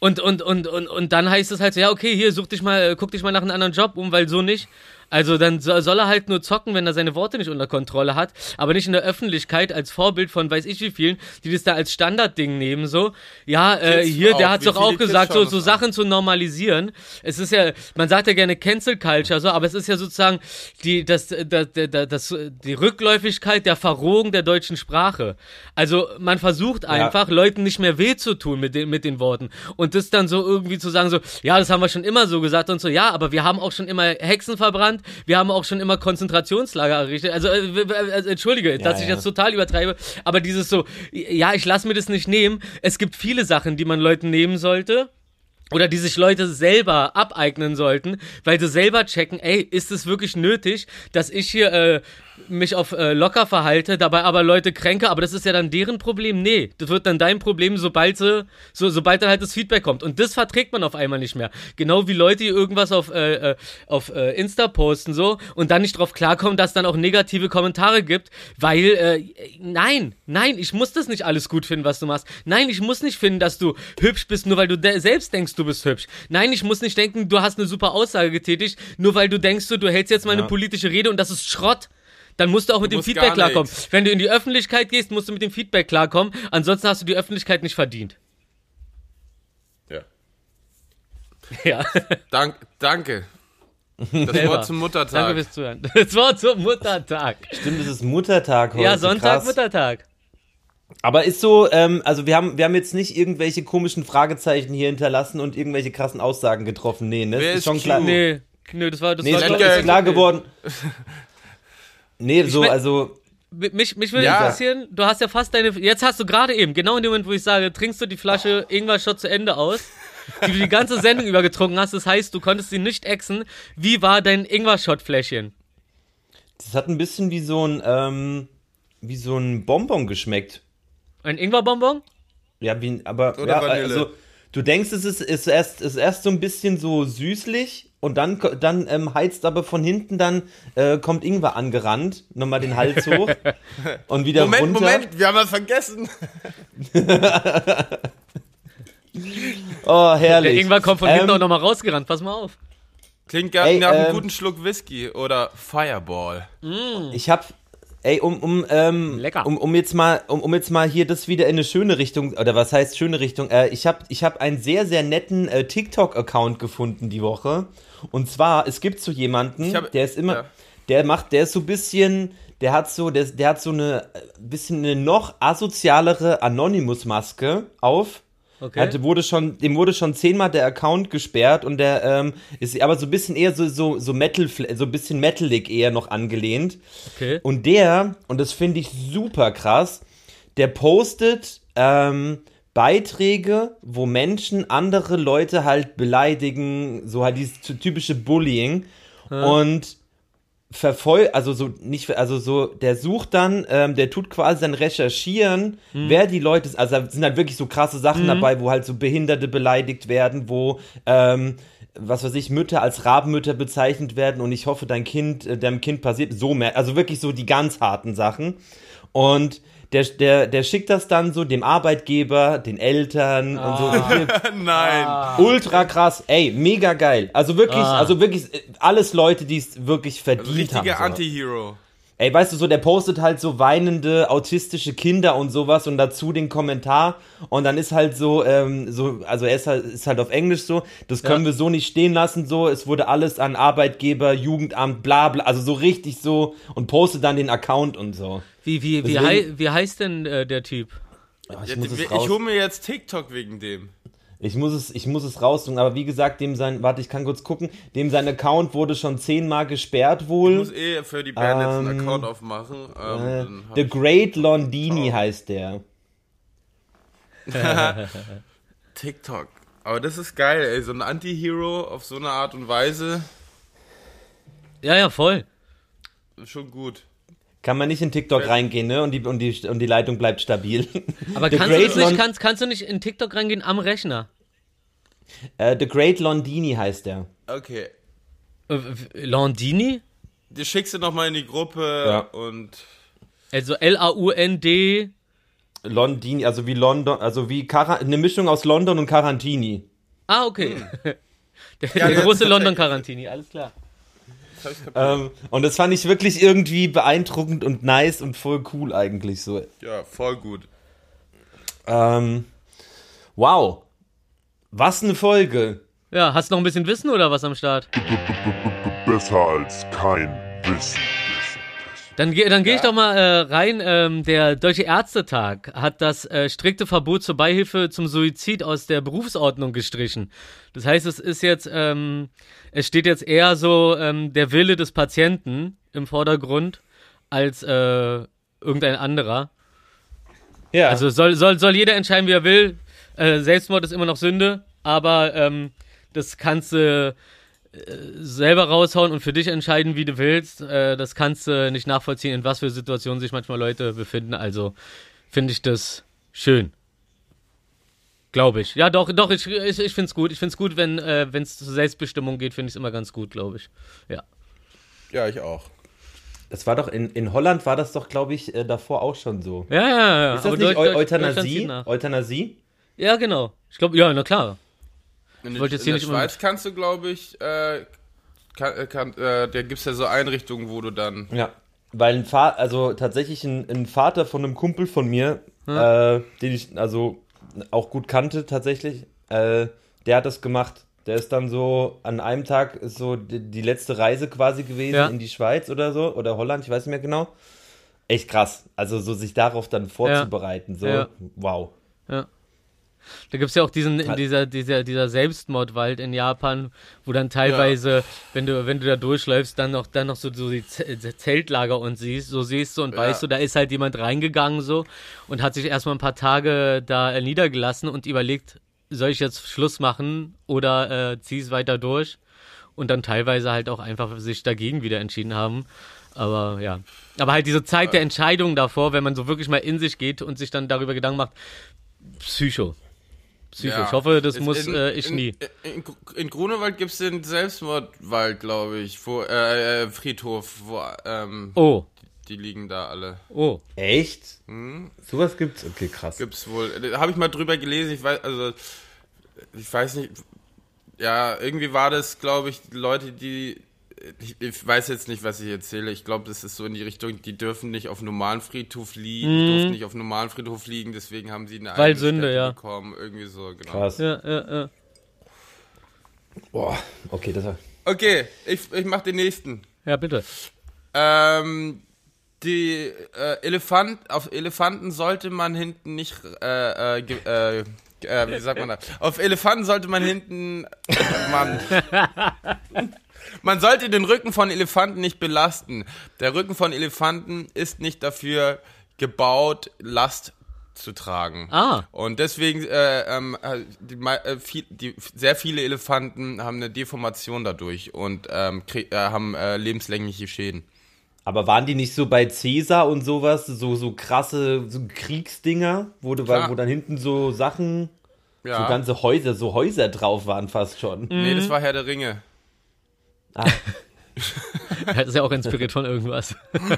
Und, und, und, und, und dann heißt es halt so, ja, okay, hier, such dich mal, äh, guck dich mal nach einem anderen Job um, weil so nicht. Also dann so, soll er halt nur zocken, wenn er seine Worte nicht unter Kontrolle hat, aber nicht in der Öffentlichkeit als Vorbild von weiß ich wie vielen, die das da als Standardding nehmen, so. Ja, äh, hier, der Wie doch auch gesagt, so, so an? Sachen zu normalisieren. Es ist ja, man sagt ja gerne Cancel Culture, so, aber es ist ja sozusagen die, das, das, das, das, die Rückläufigkeit der Verrohung der deutschen Sprache. Also man versucht einfach, Leuten nicht mehr weh zu tun mit den, mit den Worten. Und das dann so irgendwie zu sagen, so, ja, das haben wir schon immer so gesagt und so, ja, aber wir haben auch schon immer Hexen verbrannt, wir haben auch schon immer Konzentrationslager errichtet. Also, äh, also entschuldige, dass ich ja. jetzt total übertreibe, aber dieses so, ja, ich lasse mir das nicht nehmen. Es gibt viele Sachen, die man Leuten nehmen sollte. Oder die sich Leute selber abeignen sollten, weil sie selber checken, ey, ist es wirklich nötig, dass ich hier äh, mich auf äh, locker verhalte, dabei aber Leute kränke, aber das ist ja dann deren Problem. Nee, das wird dann dein Problem, sobald sie, so, sobald dann halt das Feedback kommt. Und das verträgt man auf einmal nicht mehr. Genau wie Leute, die irgendwas auf, äh, äh, auf äh, Insta posten so und dann nicht drauf klarkommen, dass es dann auch negative Kommentare gibt, weil, äh, nein, nein, ich muss das nicht alles gut finden, was du machst. Nein, ich muss nicht finden, dass du hübsch bist, nur weil du de- selbst denkst, du bist hübsch. Nein, ich muss nicht denken, du hast eine super Aussage getätigt, nur weil du denkst, du, du hältst jetzt mal eine politische Rede und das ist Schrott. Dann musst du auch mit Du dem Feedback klarkommen. nichts. Wenn du in die Öffentlichkeit gehst, musst du mit dem Feedback klarkommen. Ansonsten hast du die Öffentlichkeit nicht verdient. Ja. Ja. Dank, danke. Das Selber. Wort zum Muttertag. Danke fürs Zuhören. Das war zum Muttertag. Stimmt, es ist Muttertag heute. Ja, Sonntag, krass. Muttertag. Aber ist so, ähm, also wir haben, wir haben jetzt nicht irgendwelche komischen Fragezeichen hier hinterlassen und irgendwelche krassen Aussagen getroffen. Nee, ne? Wer ist ist schon Q? klar. Nee, nö, das war, das Nee, war klar- ist klar geworden. Nee, so, mein- also, Mich, mich würde Ja. interessieren, du hast ja fast deine. Jetzt hast du gerade eben, genau in dem Moment, wo ich sage, trinkst du die Flasche Ingwer-Shot zu Ende aus. die du die ganze Sendung über getrunken hast. Das heißt, du konntest sie nicht exen. Wie war dein Ingwer-Shot-Fläschchen? Das hat ein bisschen wie so ein, ähm, wie so ein Bonbon geschmeckt. Ein Ingwer-Bonbon? Ja, wie, aber Oder ja, Vanille. also du denkst, es ist, ist erst, ist erst so ein bisschen so süßlich und dann, dann ähm, heizt aber von hinten dann äh, kommt Ingwer angerannt, nochmal den Hals hoch und wieder Moment, runter. Moment, wir haben was vergessen. Oh, herrlich. Der Ingwer kommt von Ähm, hinten auch nochmal rausgerannt. Pass mal auf. Klingt gar nach einem ähm, guten Schluck Whisky oder Fireball. Ich hab, ey, um, um, ähm, Lecker. um, um jetzt mal, um, um jetzt mal hier das wieder in eine schöne Richtung, oder was heißt schöne Richtung? Äh, ich hab, ich hab einen sehr, sehr netten äh, TikTok-Account gefunden die Woche. Und zwar, es gibt so jemanden, hab- der ist immer, ja. der macht, der ist so ein bisschen, der hat so, der, der hat so eine, äh, bisschen eine noch asozialere Anonymous-Maske auf. Okay. Hatte, wurde schon, dem wurde schon zehnmal der Account gesperrt und der ähm, ist aber so ein bisschen eher so, so, so Metal, so ein bisschen metalig eher noch angelehnt. okay. Und der, und das finde ich super krass, der postet ähm, Beiträge, wo Menschen andere Leute halt beleidigen, so halt dieses typische Bullying. Und verfolgt, also so nicht, also so, der sucht dann, ähm, der tut quasi dann recherchieren, wer die Leute, also da sind halt wirklich so krasse Sachen dabei, wo halt so Behinderte beleidigt werden, wo, ähm, was weiß ich, Mütter als Rabenmütter bezeichnet werden und ich hoffe, dein Kind, äh, deinem Kind passiert so mehr, also wirklich so die ganz harten Sachen. Und der, der, der schickt das dann so dem Arbeitgeber, den Eltern und so. Nein. Ultra krass, ey, mega geil. Also wirklich, Ah. also wirklich äh, alles Leute, die es wirklich verdient Richtiger haben. So. Anti-Hero. Ey, weißt du so, der postet halt so weinende autistische Kinder und sowas und dazu den Kommentar und dann ist halt so, ähm, so, also er ist halt, ist halt auf Englisch so, das können wir so nicht stehen lassen, so, es wurde alles an Arbeitgeber, Jugendamt, bla bla, also so richtig so und postet dann den Account und so. Wie, wie, wie, hei wie heißt denn äh, der Typ? Oh, Ja, ich, muss ich hole mir jetzt TikTok wegen dem. ich muss es, ich muss es raussuchen, aber wie gesagt, dem sein, warte, ich kann kurz gucken, dem sein Account wurde schon zehnmal gesperrt Ich wohl. muss eh für die Band jetzt einen Ähm, Account aufmachen. Ähm, Äh, The ich Great Londini heißt der. TikTok. Aber das ist geil, ey. So ein Anti-Hero auf so eine Art und Weise. Ja, ja, voll. Schon gut. Kann man nicht in TikTok reingehen, ne? Und die, und die, und die Leitung bleibt stabil. Aber The kannst du, nicht, kannst, kannst du nicht in TikTok reingehen am Rechner? Äh, The Great Londini heißt der. Okay. Äh, Landini? Die schickst du nochmal in die Gruppe Ja. und. Also L-A-U-N-D. Londini, also wie London, also wie Cara eine Mischung aus London und Carantini. Ah, okay. Der, Ja, der große London-Quarantini, alles klar. Das hab ich kapiert. Ähm, und das fand ich wirklich irgendwie beeindruckend und nice und voll cool eigentlich so. ja, voll gut. Ähm, wow. Was eine Folge. Ja, hast du noch ein bisschen Wissen oder was am Start? Besser als kein Wissen. Dann, dann gehe ich doch mal äh, rein. Ähm, der Deutsche Ärztetag hat das äh, strikte Verbot zur Beihilfe zum Suizid aus der Berufsordnung gestrichen. Das heißt, es ist jetzt, ähm, es steht jetzt eher so ähm, der Wille des Patienten im Vordergrund als äh, irgendein anderer. Ja. Also soll, soll, soll jeder entscheiden, wie er will. Äh, Selbstmord ist immer noch Sünde, aber ähm, das kannst du selber raushauen und für dich entscheiden, wie du willst. Äh, das kannst du nicht nachvollziehen, in was für Situationen sich manchmal Leute befinden. Also finde ich das schön. Glaube ich. Ja, doch, doch, ich, ich, ich finde es gut. Ich finde es gut, wenn äh, es zur Selbstbestimmung geht, finde ich es immer ganz gut, glaube ich. Ja. Ja, ich auch. das war doch in, in Holland war das doch, glaube ich, äh, davor auch schon so. Ja, ja, ja. Ist das aber nicht Eu Euthanasie? Euthanasie? Ja, genau. Ich glaube, ja, na klar. In, wollte jetzt in hier der nicht Schweiz kannst du, glaube ich, äh, kann, äh, kann, äh, da gibt es ja so Einrichtungen, wo du dann. Ja, weil ein Vater, also tatsächlich ein, ein Vater von einem Kumpel von mir, äh, den ich also auch gut kannte tatsächlich, äh, der hat das gemacht. Der ist dann so an einem Tag ist so die, die letzte Reise quasi gewesen Ja. in die Schweiz oder so oder Holland, ich weiß nicht mehr genau. Echt krass. Also so sich darauf dann vorzubereiten, so Ja. wow. Ja. Da gibt es ja auch diesen, Hat- dieser, dieser, dieser Selbstmordwald in Japan, wo dann teilweise, wenn du, wenn du da durchläufst, dann noch, dann noch so, so die Zeltlager und siehst, so siehst du und Ja. weißt du, da ist halt jemand reingegangen so und hat sich erstmal ein paar Tage da niedergelassen und überlegt, soll ich jetzt Schluss machen oder äh, zieh es weiter durch? Und dann teilweise halt auch einfach sich dagegen wieder entschieden haben. Aber ja. Aber halt diese Zeit der Entscheidung davor, wenn man so wirklich mal in sich geht und sich dann darüber Gedanken macht, Psycho. Psycho. Ja. Ich hoffe, das Ist muss in, äh, ich in, nie. In, in Grunewald gibt es den Selbstmordwald, glaube ich, wo, äh, äh, Friedhof, wo, ähm, Oh, die liegen da alle. oh. Echt? Hm? Sowas gibt's? Okay, krass. Gibt's wohl. Da habe ich mal drüber gelesen, ich weiß, also, ich weiß nicht, ja, irgendwie war das, glaube ich, Leute, die, ich, ich weiß jetzt nicht, was ich erzähle, ich glaube, das ist so in die Richtung, die dürfen nicht auf normalen Friedhof liegen, die durften nicht auf normalen Friedhof liegen, deswegen haben sie eine Mhm. Weil eigene Sünde, Stätte ja. bekommen, irgendwie so, genau. Krass. Ja, ja, ja. Boah, okay, das war. Okay, ich, ich mach den nächsten. Ja, bitte. Ähm, die äh, Elefant, auf Elefanten sollte man hinten nicht, äh, äh, äh, äh, wie sagt man das? Auf Elefanten sollte man hinten, Mann. Man sollte den Rücken von Elefanten nicht belasten. Der Rücken von Elefanten ist nicht dafür gebaut, Last zu tragen. Ah. Und deswegen, äh, ähm, äh, die, äh, viel, die, sehr viele Elefanten haben eine Deformation dadurch und ähm, krieg, äh, haben äh, lebenslängliche Schäden. Aber waren die nicht so bei Cäsar und sowas, so, so krasse so Kriegsdinger, wo, du, wo dann hinten so Sachen, Ja. so ganze Häuser, so Häuser drauf waren fast schon. Nee, das war Herr der Ringe. Das ist ja auch inspiriert von irgendwas.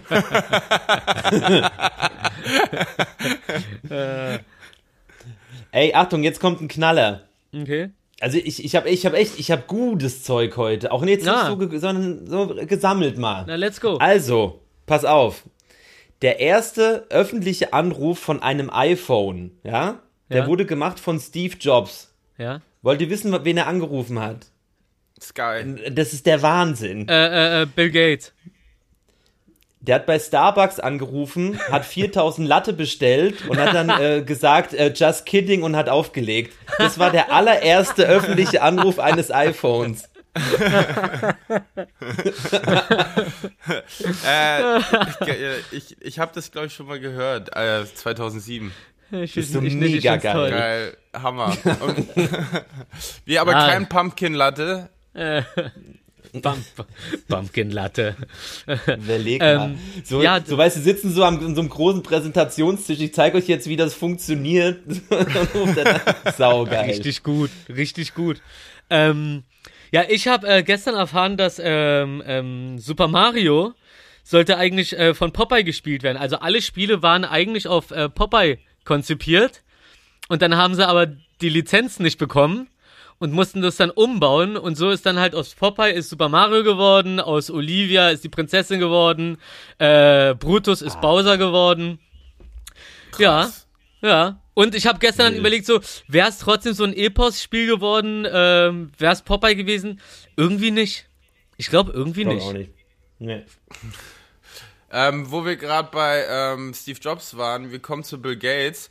Ey, Achtung, jetzt kommt ein Knaller. Okay. Also ich, ich habe ich hab echt, ich habe gutes Zeug heute. Auch jetzt Ah. nicht so, sondern so gesammelt mal. Na, let's go. Also, pass auf. Der erste öffentliche Anruf von einem iPhone, ja, der Ja. wurde gemacht von Steve Jobs. Ja. Wollt ihr wissen, wen er angerufen hat? Sky. Das ist der Wahnsinn. Äh, äh, äh, Bill Gates. Der hat bei Starbucks angerufen, hat 4000 Latte bestellt und hat dann äh, gesagt, äh, just kidding und hat aufgelegt. Das war der allererste öffentliche Anruf eines iPhones. Äh, ich ich, ich habe das, glaube ich, schon mal gehört. Äh, 2007. Ich ist so ich mega geil. Geil, Hammer. Und, wie aber Ah. kein Pumpkin Latte. Bump, Pumpkin Latte. Überleg Ähm, mal. So, ja, so weißt du, sitzen so am an so einem großen Präsentationstisch. Ich zeige euch jetzt, wie das funktioniert. Saugeil. Richtig gut, richtig gut. Ähm, ja, ich habe äh, gestern erfahren, dass ähm, ähm, Super Mario sollte eigentlich äh, von Popeye gespielt werden. Also alle Spiele waren eigentlich auf äh, Popeye konzipiert. Und dann haben sie aber die Lizenz nicht bekommen und mussten das dann umbauen. Und so ist dann halt aus Popeye ist Super Mario geworden, aus Olivia ist die Prinzessin geworden, äh, Brutus ist Bowser geworden. Ja, ja. Und ich habe gestern dann Wild. überlegt, so, wäre es trotzdem so ein Epos-Spiel geworden, ähm, wäre es Popeye gewesen? Irgendwie nicht. Ich glaube irgendwie Glaub nicht. auch nicht. Nee. Ähm, wo wir gerade bei ähm, Steve Jobs waren, wir kommen zu Bill Gates.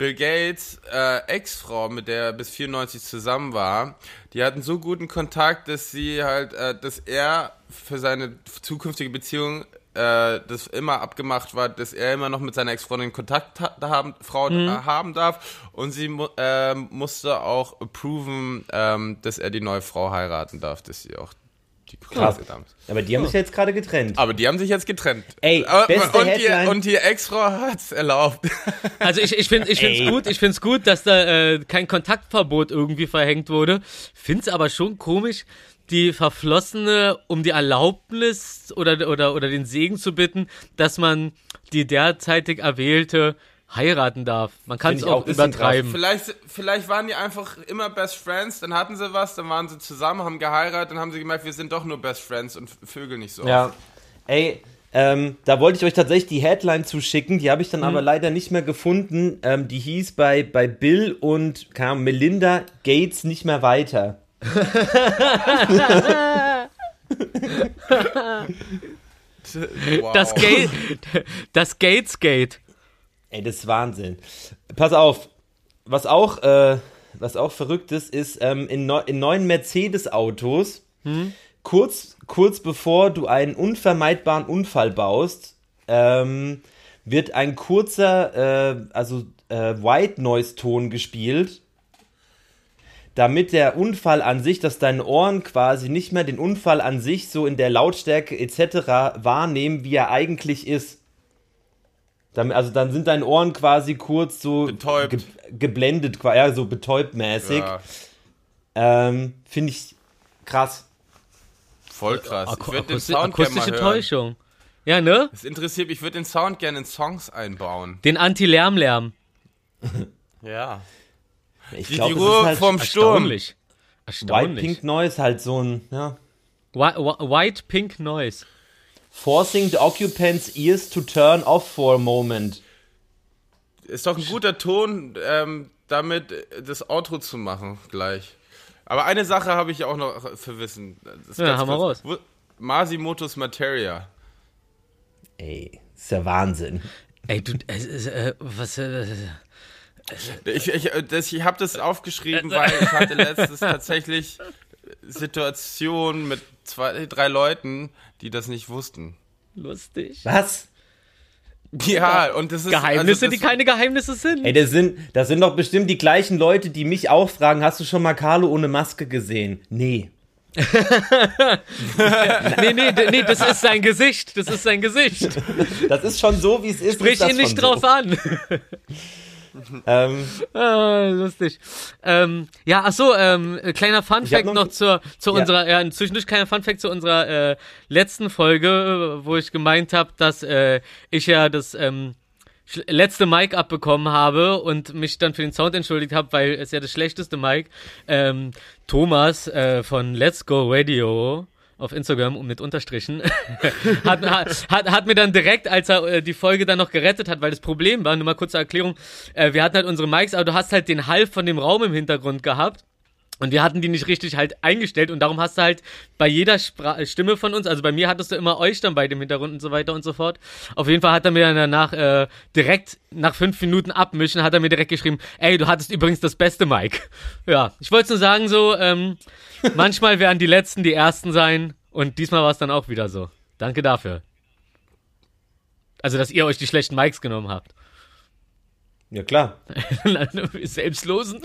Bill Gates äh, Ex-Frau, mit der er bis 94 zusammen war, die hatten so guten Kontakt, dass sie halt, äh, dass er für seine zukünftige Beziehung äh, das immer abgemacht war, dass er immer noch mit seiner Ex-Freundin Kontakt ha haben, Frau äh, haben darf. Und sie äh, musste auch approven, ähm, dass er die neue Frau heiraten darf, dass sie auch die Krass. Kurse damals. Aber die haben sich jetzt gerade getrennt. Aber die haben sich jetzt getrennt. Ey, Aber- beste und, die, und die Ex-Frau hat's erlaubt. Also ich, ich finde ich find's Ey. gut, ich find's gut, dass da äh, kein Kontaktverbot irgendwie verhängt wurde. Find's aber schon komisch, die Verflossene um die Erlaubnis oder, oder, oder den Segen zu bitten, dass man die derzeitig Erwählte heiraten darf. Man kann es auch übertreiben. vielleicht, vielleicht waren die einfach immer Best Friends, dann hatten sie was, dann waren sie zusammen, haben geheiratet, dann haben sie gemerkt, wir sind doch nur Best Friends und vögeln nicht so. Ja. Ey, ähm, da wollte ich euch tatsächlich die Headline zuschicken, die habe ich dann aber leider nicht mehr gefunden. Ähm, die hieß bei, bei Bill und Ahnung, Melinda Gates nicht mehr weiter. Wow. Das, Gate, das Gates Gate. Ey, das ist Wahnsinn. Pass auf, was auch, äh, was auch verrückt ist, ist ähm, in, neu, in neuen Mercedes-Autos, kurz, kurz bevor du einen unvermeidbaren Unfall baust, ähm, wird ein kurzer, äh, also äh, White Noise Ton gespielt, damit der Unfall an sich, dass deine Ohren quasi nicht mehr den Unfall an sich so in der Lautstärke etc. wahrnehmen, wie er eigentlich ist. Damit, also dann sind deine Ohren quasi kurz so Betäubt. ge geblendet, ja, so betäubt mäßig. Ja, Ähm, Finde ich krass. voll krass. Ich Aku würde den Sound akustische hören. Täuschung. Ja, ne? Das interessiert mich, ich würde den Sound gerne in Songs einbauen. Den Anti-Lärm-Lärm. Ja. Ich Die, glaube, die Ruhe halt vom Sturm. Erstaunlich. White. Pink Noise halt so ein, ja. Whi- whi- White Pink Noise. Forcing the occupants' ears to turn off for a moment. Ist doch ein guter Ton, ähm, damit das Outro zu machen gleich. Aber eine Sache habe ich auch noch. Das ist Ja, mal kurz. Wo- Masimotos Materia. Ey, ist ja Wahnsinn. Ey, du, es ist, äh, was, äh, Ich, ich, äh, das- ich habe das aufgeschrieben, weil ich hatte letztens tatsächlich Situationen mit zwei, drei Leuten, die das nicht wussten. lustig. Was? Ja, und das ist Geheimnisse, also das, die keine Geheimnisse sind. Ey, das sind, das sind doch bestimmt die gleichen Leute, die mich auch fragen, hast du schon mal Carlo ohne Maske gesehen? Nee. Nee, nee, nee, das ist sein Gesicht. Das ist sein Gesicht. Das ist schon so, wie es ist. Sprich ist ihn nicht schon drauf so. an. Ähm, Ah, lustig. Ähm, ja, ach so, ähm, äh, kleiner Fun Ich hab Fact noch, noch- zur, zu Ja. unserer, ja, zwischendurch kleiner Fun Fact zu unserer äh, letzten Folge, wo ich gemeint habe, dass äh, ich ja das ähm, letzte Mic abbekommen habe und mich dann für den Sound entschuldigt habe, weil es ja das schlechteste Mic. Ähm, Thomas äh, von Let's Go Radio auf Instagram und mit Unterstrichen hat, hat, hat, hat mir dann direkt, als er äh, die Folge dann noch gerettet hat, weil das Problem war, nur mal kurze Erklärung, äh, wir hatten halt unsere Mics, aber du hast halt den Hall von dem Raum im Hintergrund gehabt. Und wir hatten die nicht richtig halt eingestellt und darum hast du halt bei jeder Spra Stimme von uns, also bei mir hattest du immer euch dann bei dem Hintergrund und so weiter und so fort. Auf jeden Fall hat er mir dann danach äh, direkt nach fünf Minuten abmischen, hat er mir direkt geschrieben, ey, du hattest übrigens das beste Mic. Ja, ich wollte nur sagen so, ähm, manchmal werden die Letzten die Ersten sein und diesmal war es dann auch wieder so. Danke dafür. Also, dass ihr euch die schlechten Mics genommen habt. ja, klar. Selbstlosen?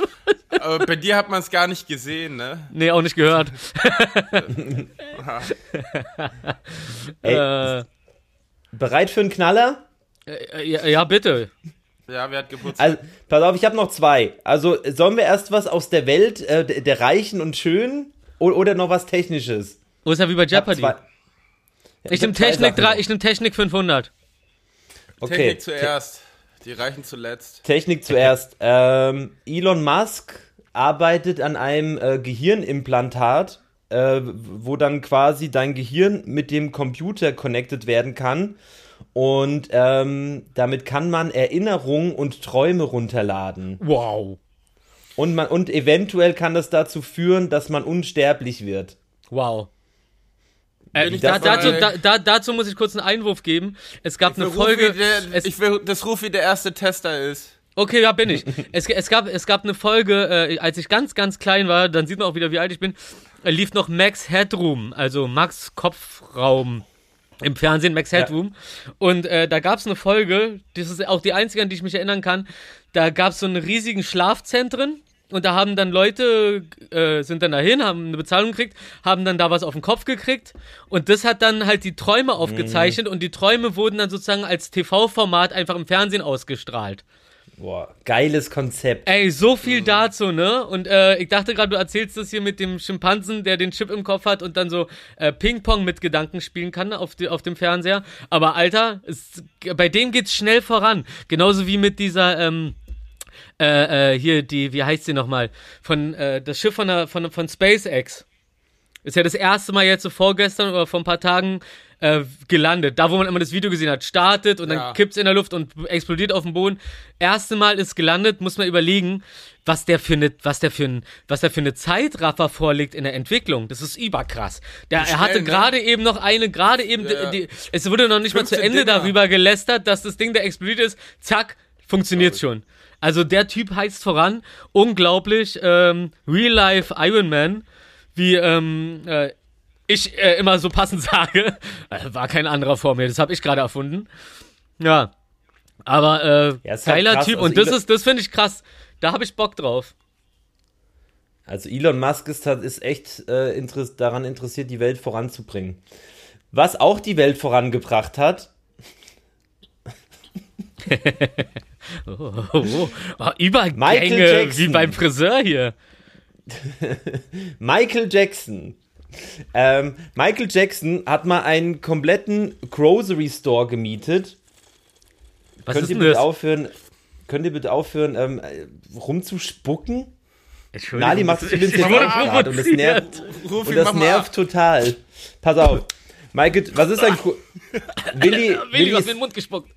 Aber bei dir hat man es gar nicht gesehen, ne? Nee, auch nicht gehört. Ey, Äh, bereit für einen Knaller? äh, ja, ja, bitte. Ja, wer hat Geburtstag? Also, pass auf, ich habe noch zwei. Also, sollen wir erst was aus der Welt äh, der Reichen und Schönen oder noch was Technisches? Wo ist er wie bei Ich Jeopardy? Ja, Ich hab nehme Technik, drei- ich nehm Technik 500. Okay. Technik zuerst, die Reichen zuletzt. Technik zuerst. Ähm, Elon Musk arbeitet an einem äh, Gehirnimplantat, äh, wo dann quasi dein Gehirn mit dem Computer connected werden kann. Und ähm, damit kann man Erinnerungen und Träume runterladen. Wow. Und, man, und eventuell kann das dazu führen, dass man unsterblich wird. Wow. Äh, da, dazu, da, da, dazu muss ich kurz einen Einwurf geben. Es gab eine Folge. der, es, ich will, dass Rufi der erste Tester ist. Okay, ja, bin ich. es, es, gab, es gab eine Folge, äh, als ich ganz, ganz klein war, dann sieht man auch wieder, wie alt ich bin, äh, lief noch Max Headroom, also Max Kopfraum. Im Fernsehen, Max Headroom. Und äh, da gab es eine Folge, das ist auch die einzige, an die ich mich erinnern kann. Da gab es so einen riesigen Schlafzentren. Und da haben dann Leute, äh, sind dann dahin, haben eine Bezahlung gekriegt, haben dann da was auf den Kopf gekriegt. Und das hat dann halt die Träume aufgezeichnet. Und die Träume wurden dann sozusagen als TV-Format einfach im Fernsehen ausgestrahlt. Boah, geiles Konzept. Ey, so viel dazu, ne? Und äh, ich dachte gerade, du erzählst das hier mit dem Schimpansen, der den Chip im Kopf hat und dann so äh, Ping-Pong mit Gedanken spielen kann auf, die, auf dem Fernseher. Aber Alter, es, bei dem geht's schnell voran. Genauso wie mit dieser, ähm, äh, äh, hier, die, wie heißt sie nochmal? Von, äh, das Schiff von, der, von, von SpaceX. Ist ja das erste Mal jetzt so vorgestern oder vor ein paar Tagen äh, gelandet. Da, wo man immer das Video gesehen hat, startet und dann Ja. kippt's in der Luft und explodiert auf dem Boden. Erste Mal ist gelandet, muss man überlegen, was der für eine, was der für ein, was der für eine Zeitraffer vorliegt in der Entwicklung. Das ist überkrass. Der, er hatte ne? gerade eben noch eine, gerade eben, Ja. die, es wurde noch nicht mal zu 15 Ende Dinger. darüber gelästert, dass das Ding, der explodiert ist, zack, funktioniert schon. Also der Typ heizt voran, unglaublich, ähm, Real Life Iron Man, wie ähm, äh, ich äh, immer so passend sage, äh, war kein anderer vor mir, das habe ich gerade erfunden. Ja, aber äh, Ja, ist halt geiler krass, Typ also und das Elon- ist, das finde ich krass. Da habe ich Bock drauf. Also Elon Musk ist, ist echt äh, interess daran interessiert, die Welt voranzubringen. Was auch die Welt vorangebracht hat, Oh, oh, oh. Oh, Übergänge Michael Jackson. wie beim Friseur hier. Michael Jackson. Ähm, Michael Jackson hat mal einen kompletten Grocery Store gemietet. Was könnt ist ihr denn bitte das? aufhören, könnt ihr bitte aufhören, ähm, äh, rumzuspucken? Entschuldigung, Nali macht das- übrigens ich jetzt wurde auch gerade und das nervt, Rufi, und das nervt total. Pass auf. Michael, was ist ein Willi, Willi, Willi was ist, den Mund gespuckt.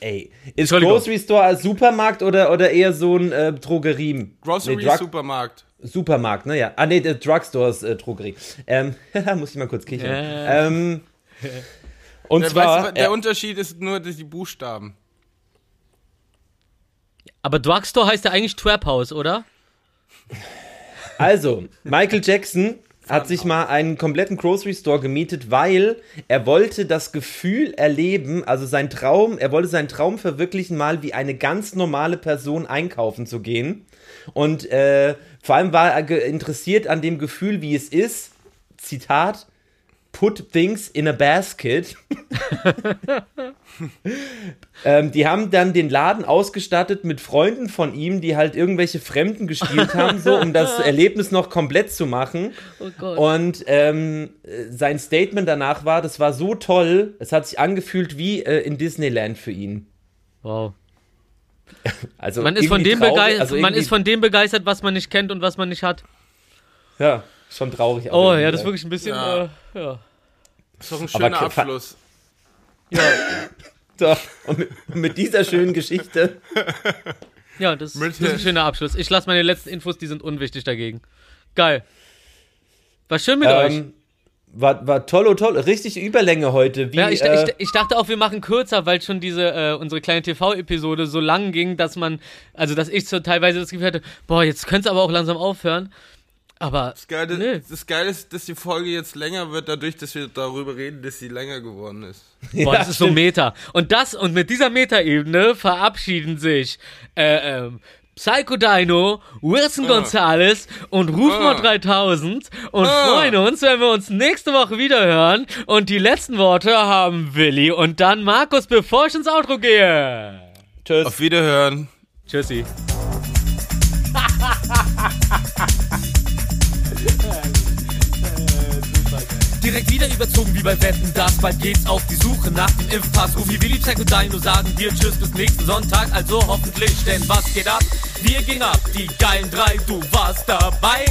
Ey, ist. Grocery Store als Supermarkt oder, oder eher so ein äh, Drogerie? Grocery Nee, Drug- Supermarkt. Supermarkt, ne? Ja. Ah, nee, der Drugstore ist äh, Drogerie. Ähm, muss ich mal kurz kichern. Äh. Ähm, und Der, zwar, weißt, der äh, Unterschied ist nur die Buchstaben. Aber Drugstore heißt ja eigentlich Trap House, oder? also, Michael Jackson hat sich mal einen kompletten Grocery Store gemietet, weil er wollte das Gefühl erleben, also sein Traum, er wollte seinen Traum verwirklichen, mal wie eine ganz normale Person einkaufen zu gehen. Und äh, vor allem war er interessiert an dem Gefühl, wie es ist, Zitat, put things in a basket. ähm, die haben dann den Laden ausgestattet mit Freunden von ihm, die halt irgendwelche Fremden gespielt haben, so um das Erlebnis noch komplett zu machen. Oh. Und ähm, äh, sein Statement danach war, das war so toll, es hat sich angefühlt wie äh, in Disneyland für ihn. Wow. Also Man ist, von dem traurig, also man ist von dem begeistert, was man nicht kennt und was man nicht hat. ja, schon traurig. Oh aber ja, das ist irgendwie. wirklich ein bisschen. Ja. Äh, ja. Ist doch ein Aber schöner Fa- Abschluss. So, und mit, und mit dieser schönen Geschichte. Ja, das, das ist ein schöner Abschluss. Ich lasse meine letzten Infos, die sind unwichtig dagegen. Geil. War schön mit euch. Ähm, war, war toll, oh toll. Richtig Überlänge heute. Wie, Ja, ich, äh, ich, ich dachte auch, wir machen kürzer, weil schon diese äh, unsere kleine TV-Episode so lang ging, dass man, also dass ich so teilweise das Gefühl hatte, boah, jetzt könnte es aber auch langsam aufhören. Aber Das Geile, Nö. das Geile ist, dass die Folge jetzt länger wird, dadurch, dass wir darüber reden, dass sie länger geworden ist. boah, Ja, das ist so. Meta. Und das und mit dieser Meta-Ebene verabschieden sich äh, ähm, Psycho Dino, Wilson Gonzalez und Rufmod Ah. 3000 und Ah. freuen uns, wenn wir uns nächste Woche wieder hören. Und die letzten Worte haben Willi und dann Markus, bevor ich ins Outro gehe. Tschüss. Auf Wiederhören. Tschüssi. Direkt wieder überzogen wie bei Wetten, das bald geht's auf die Suche nach dem Impfpass. Rufi Willi, Zack und Dino sagen dir Tschüss bis nächsten Sonntag, also hoffentlich, denn was geht ab? Wir gehen ab, die geilen drei, du warst dabei.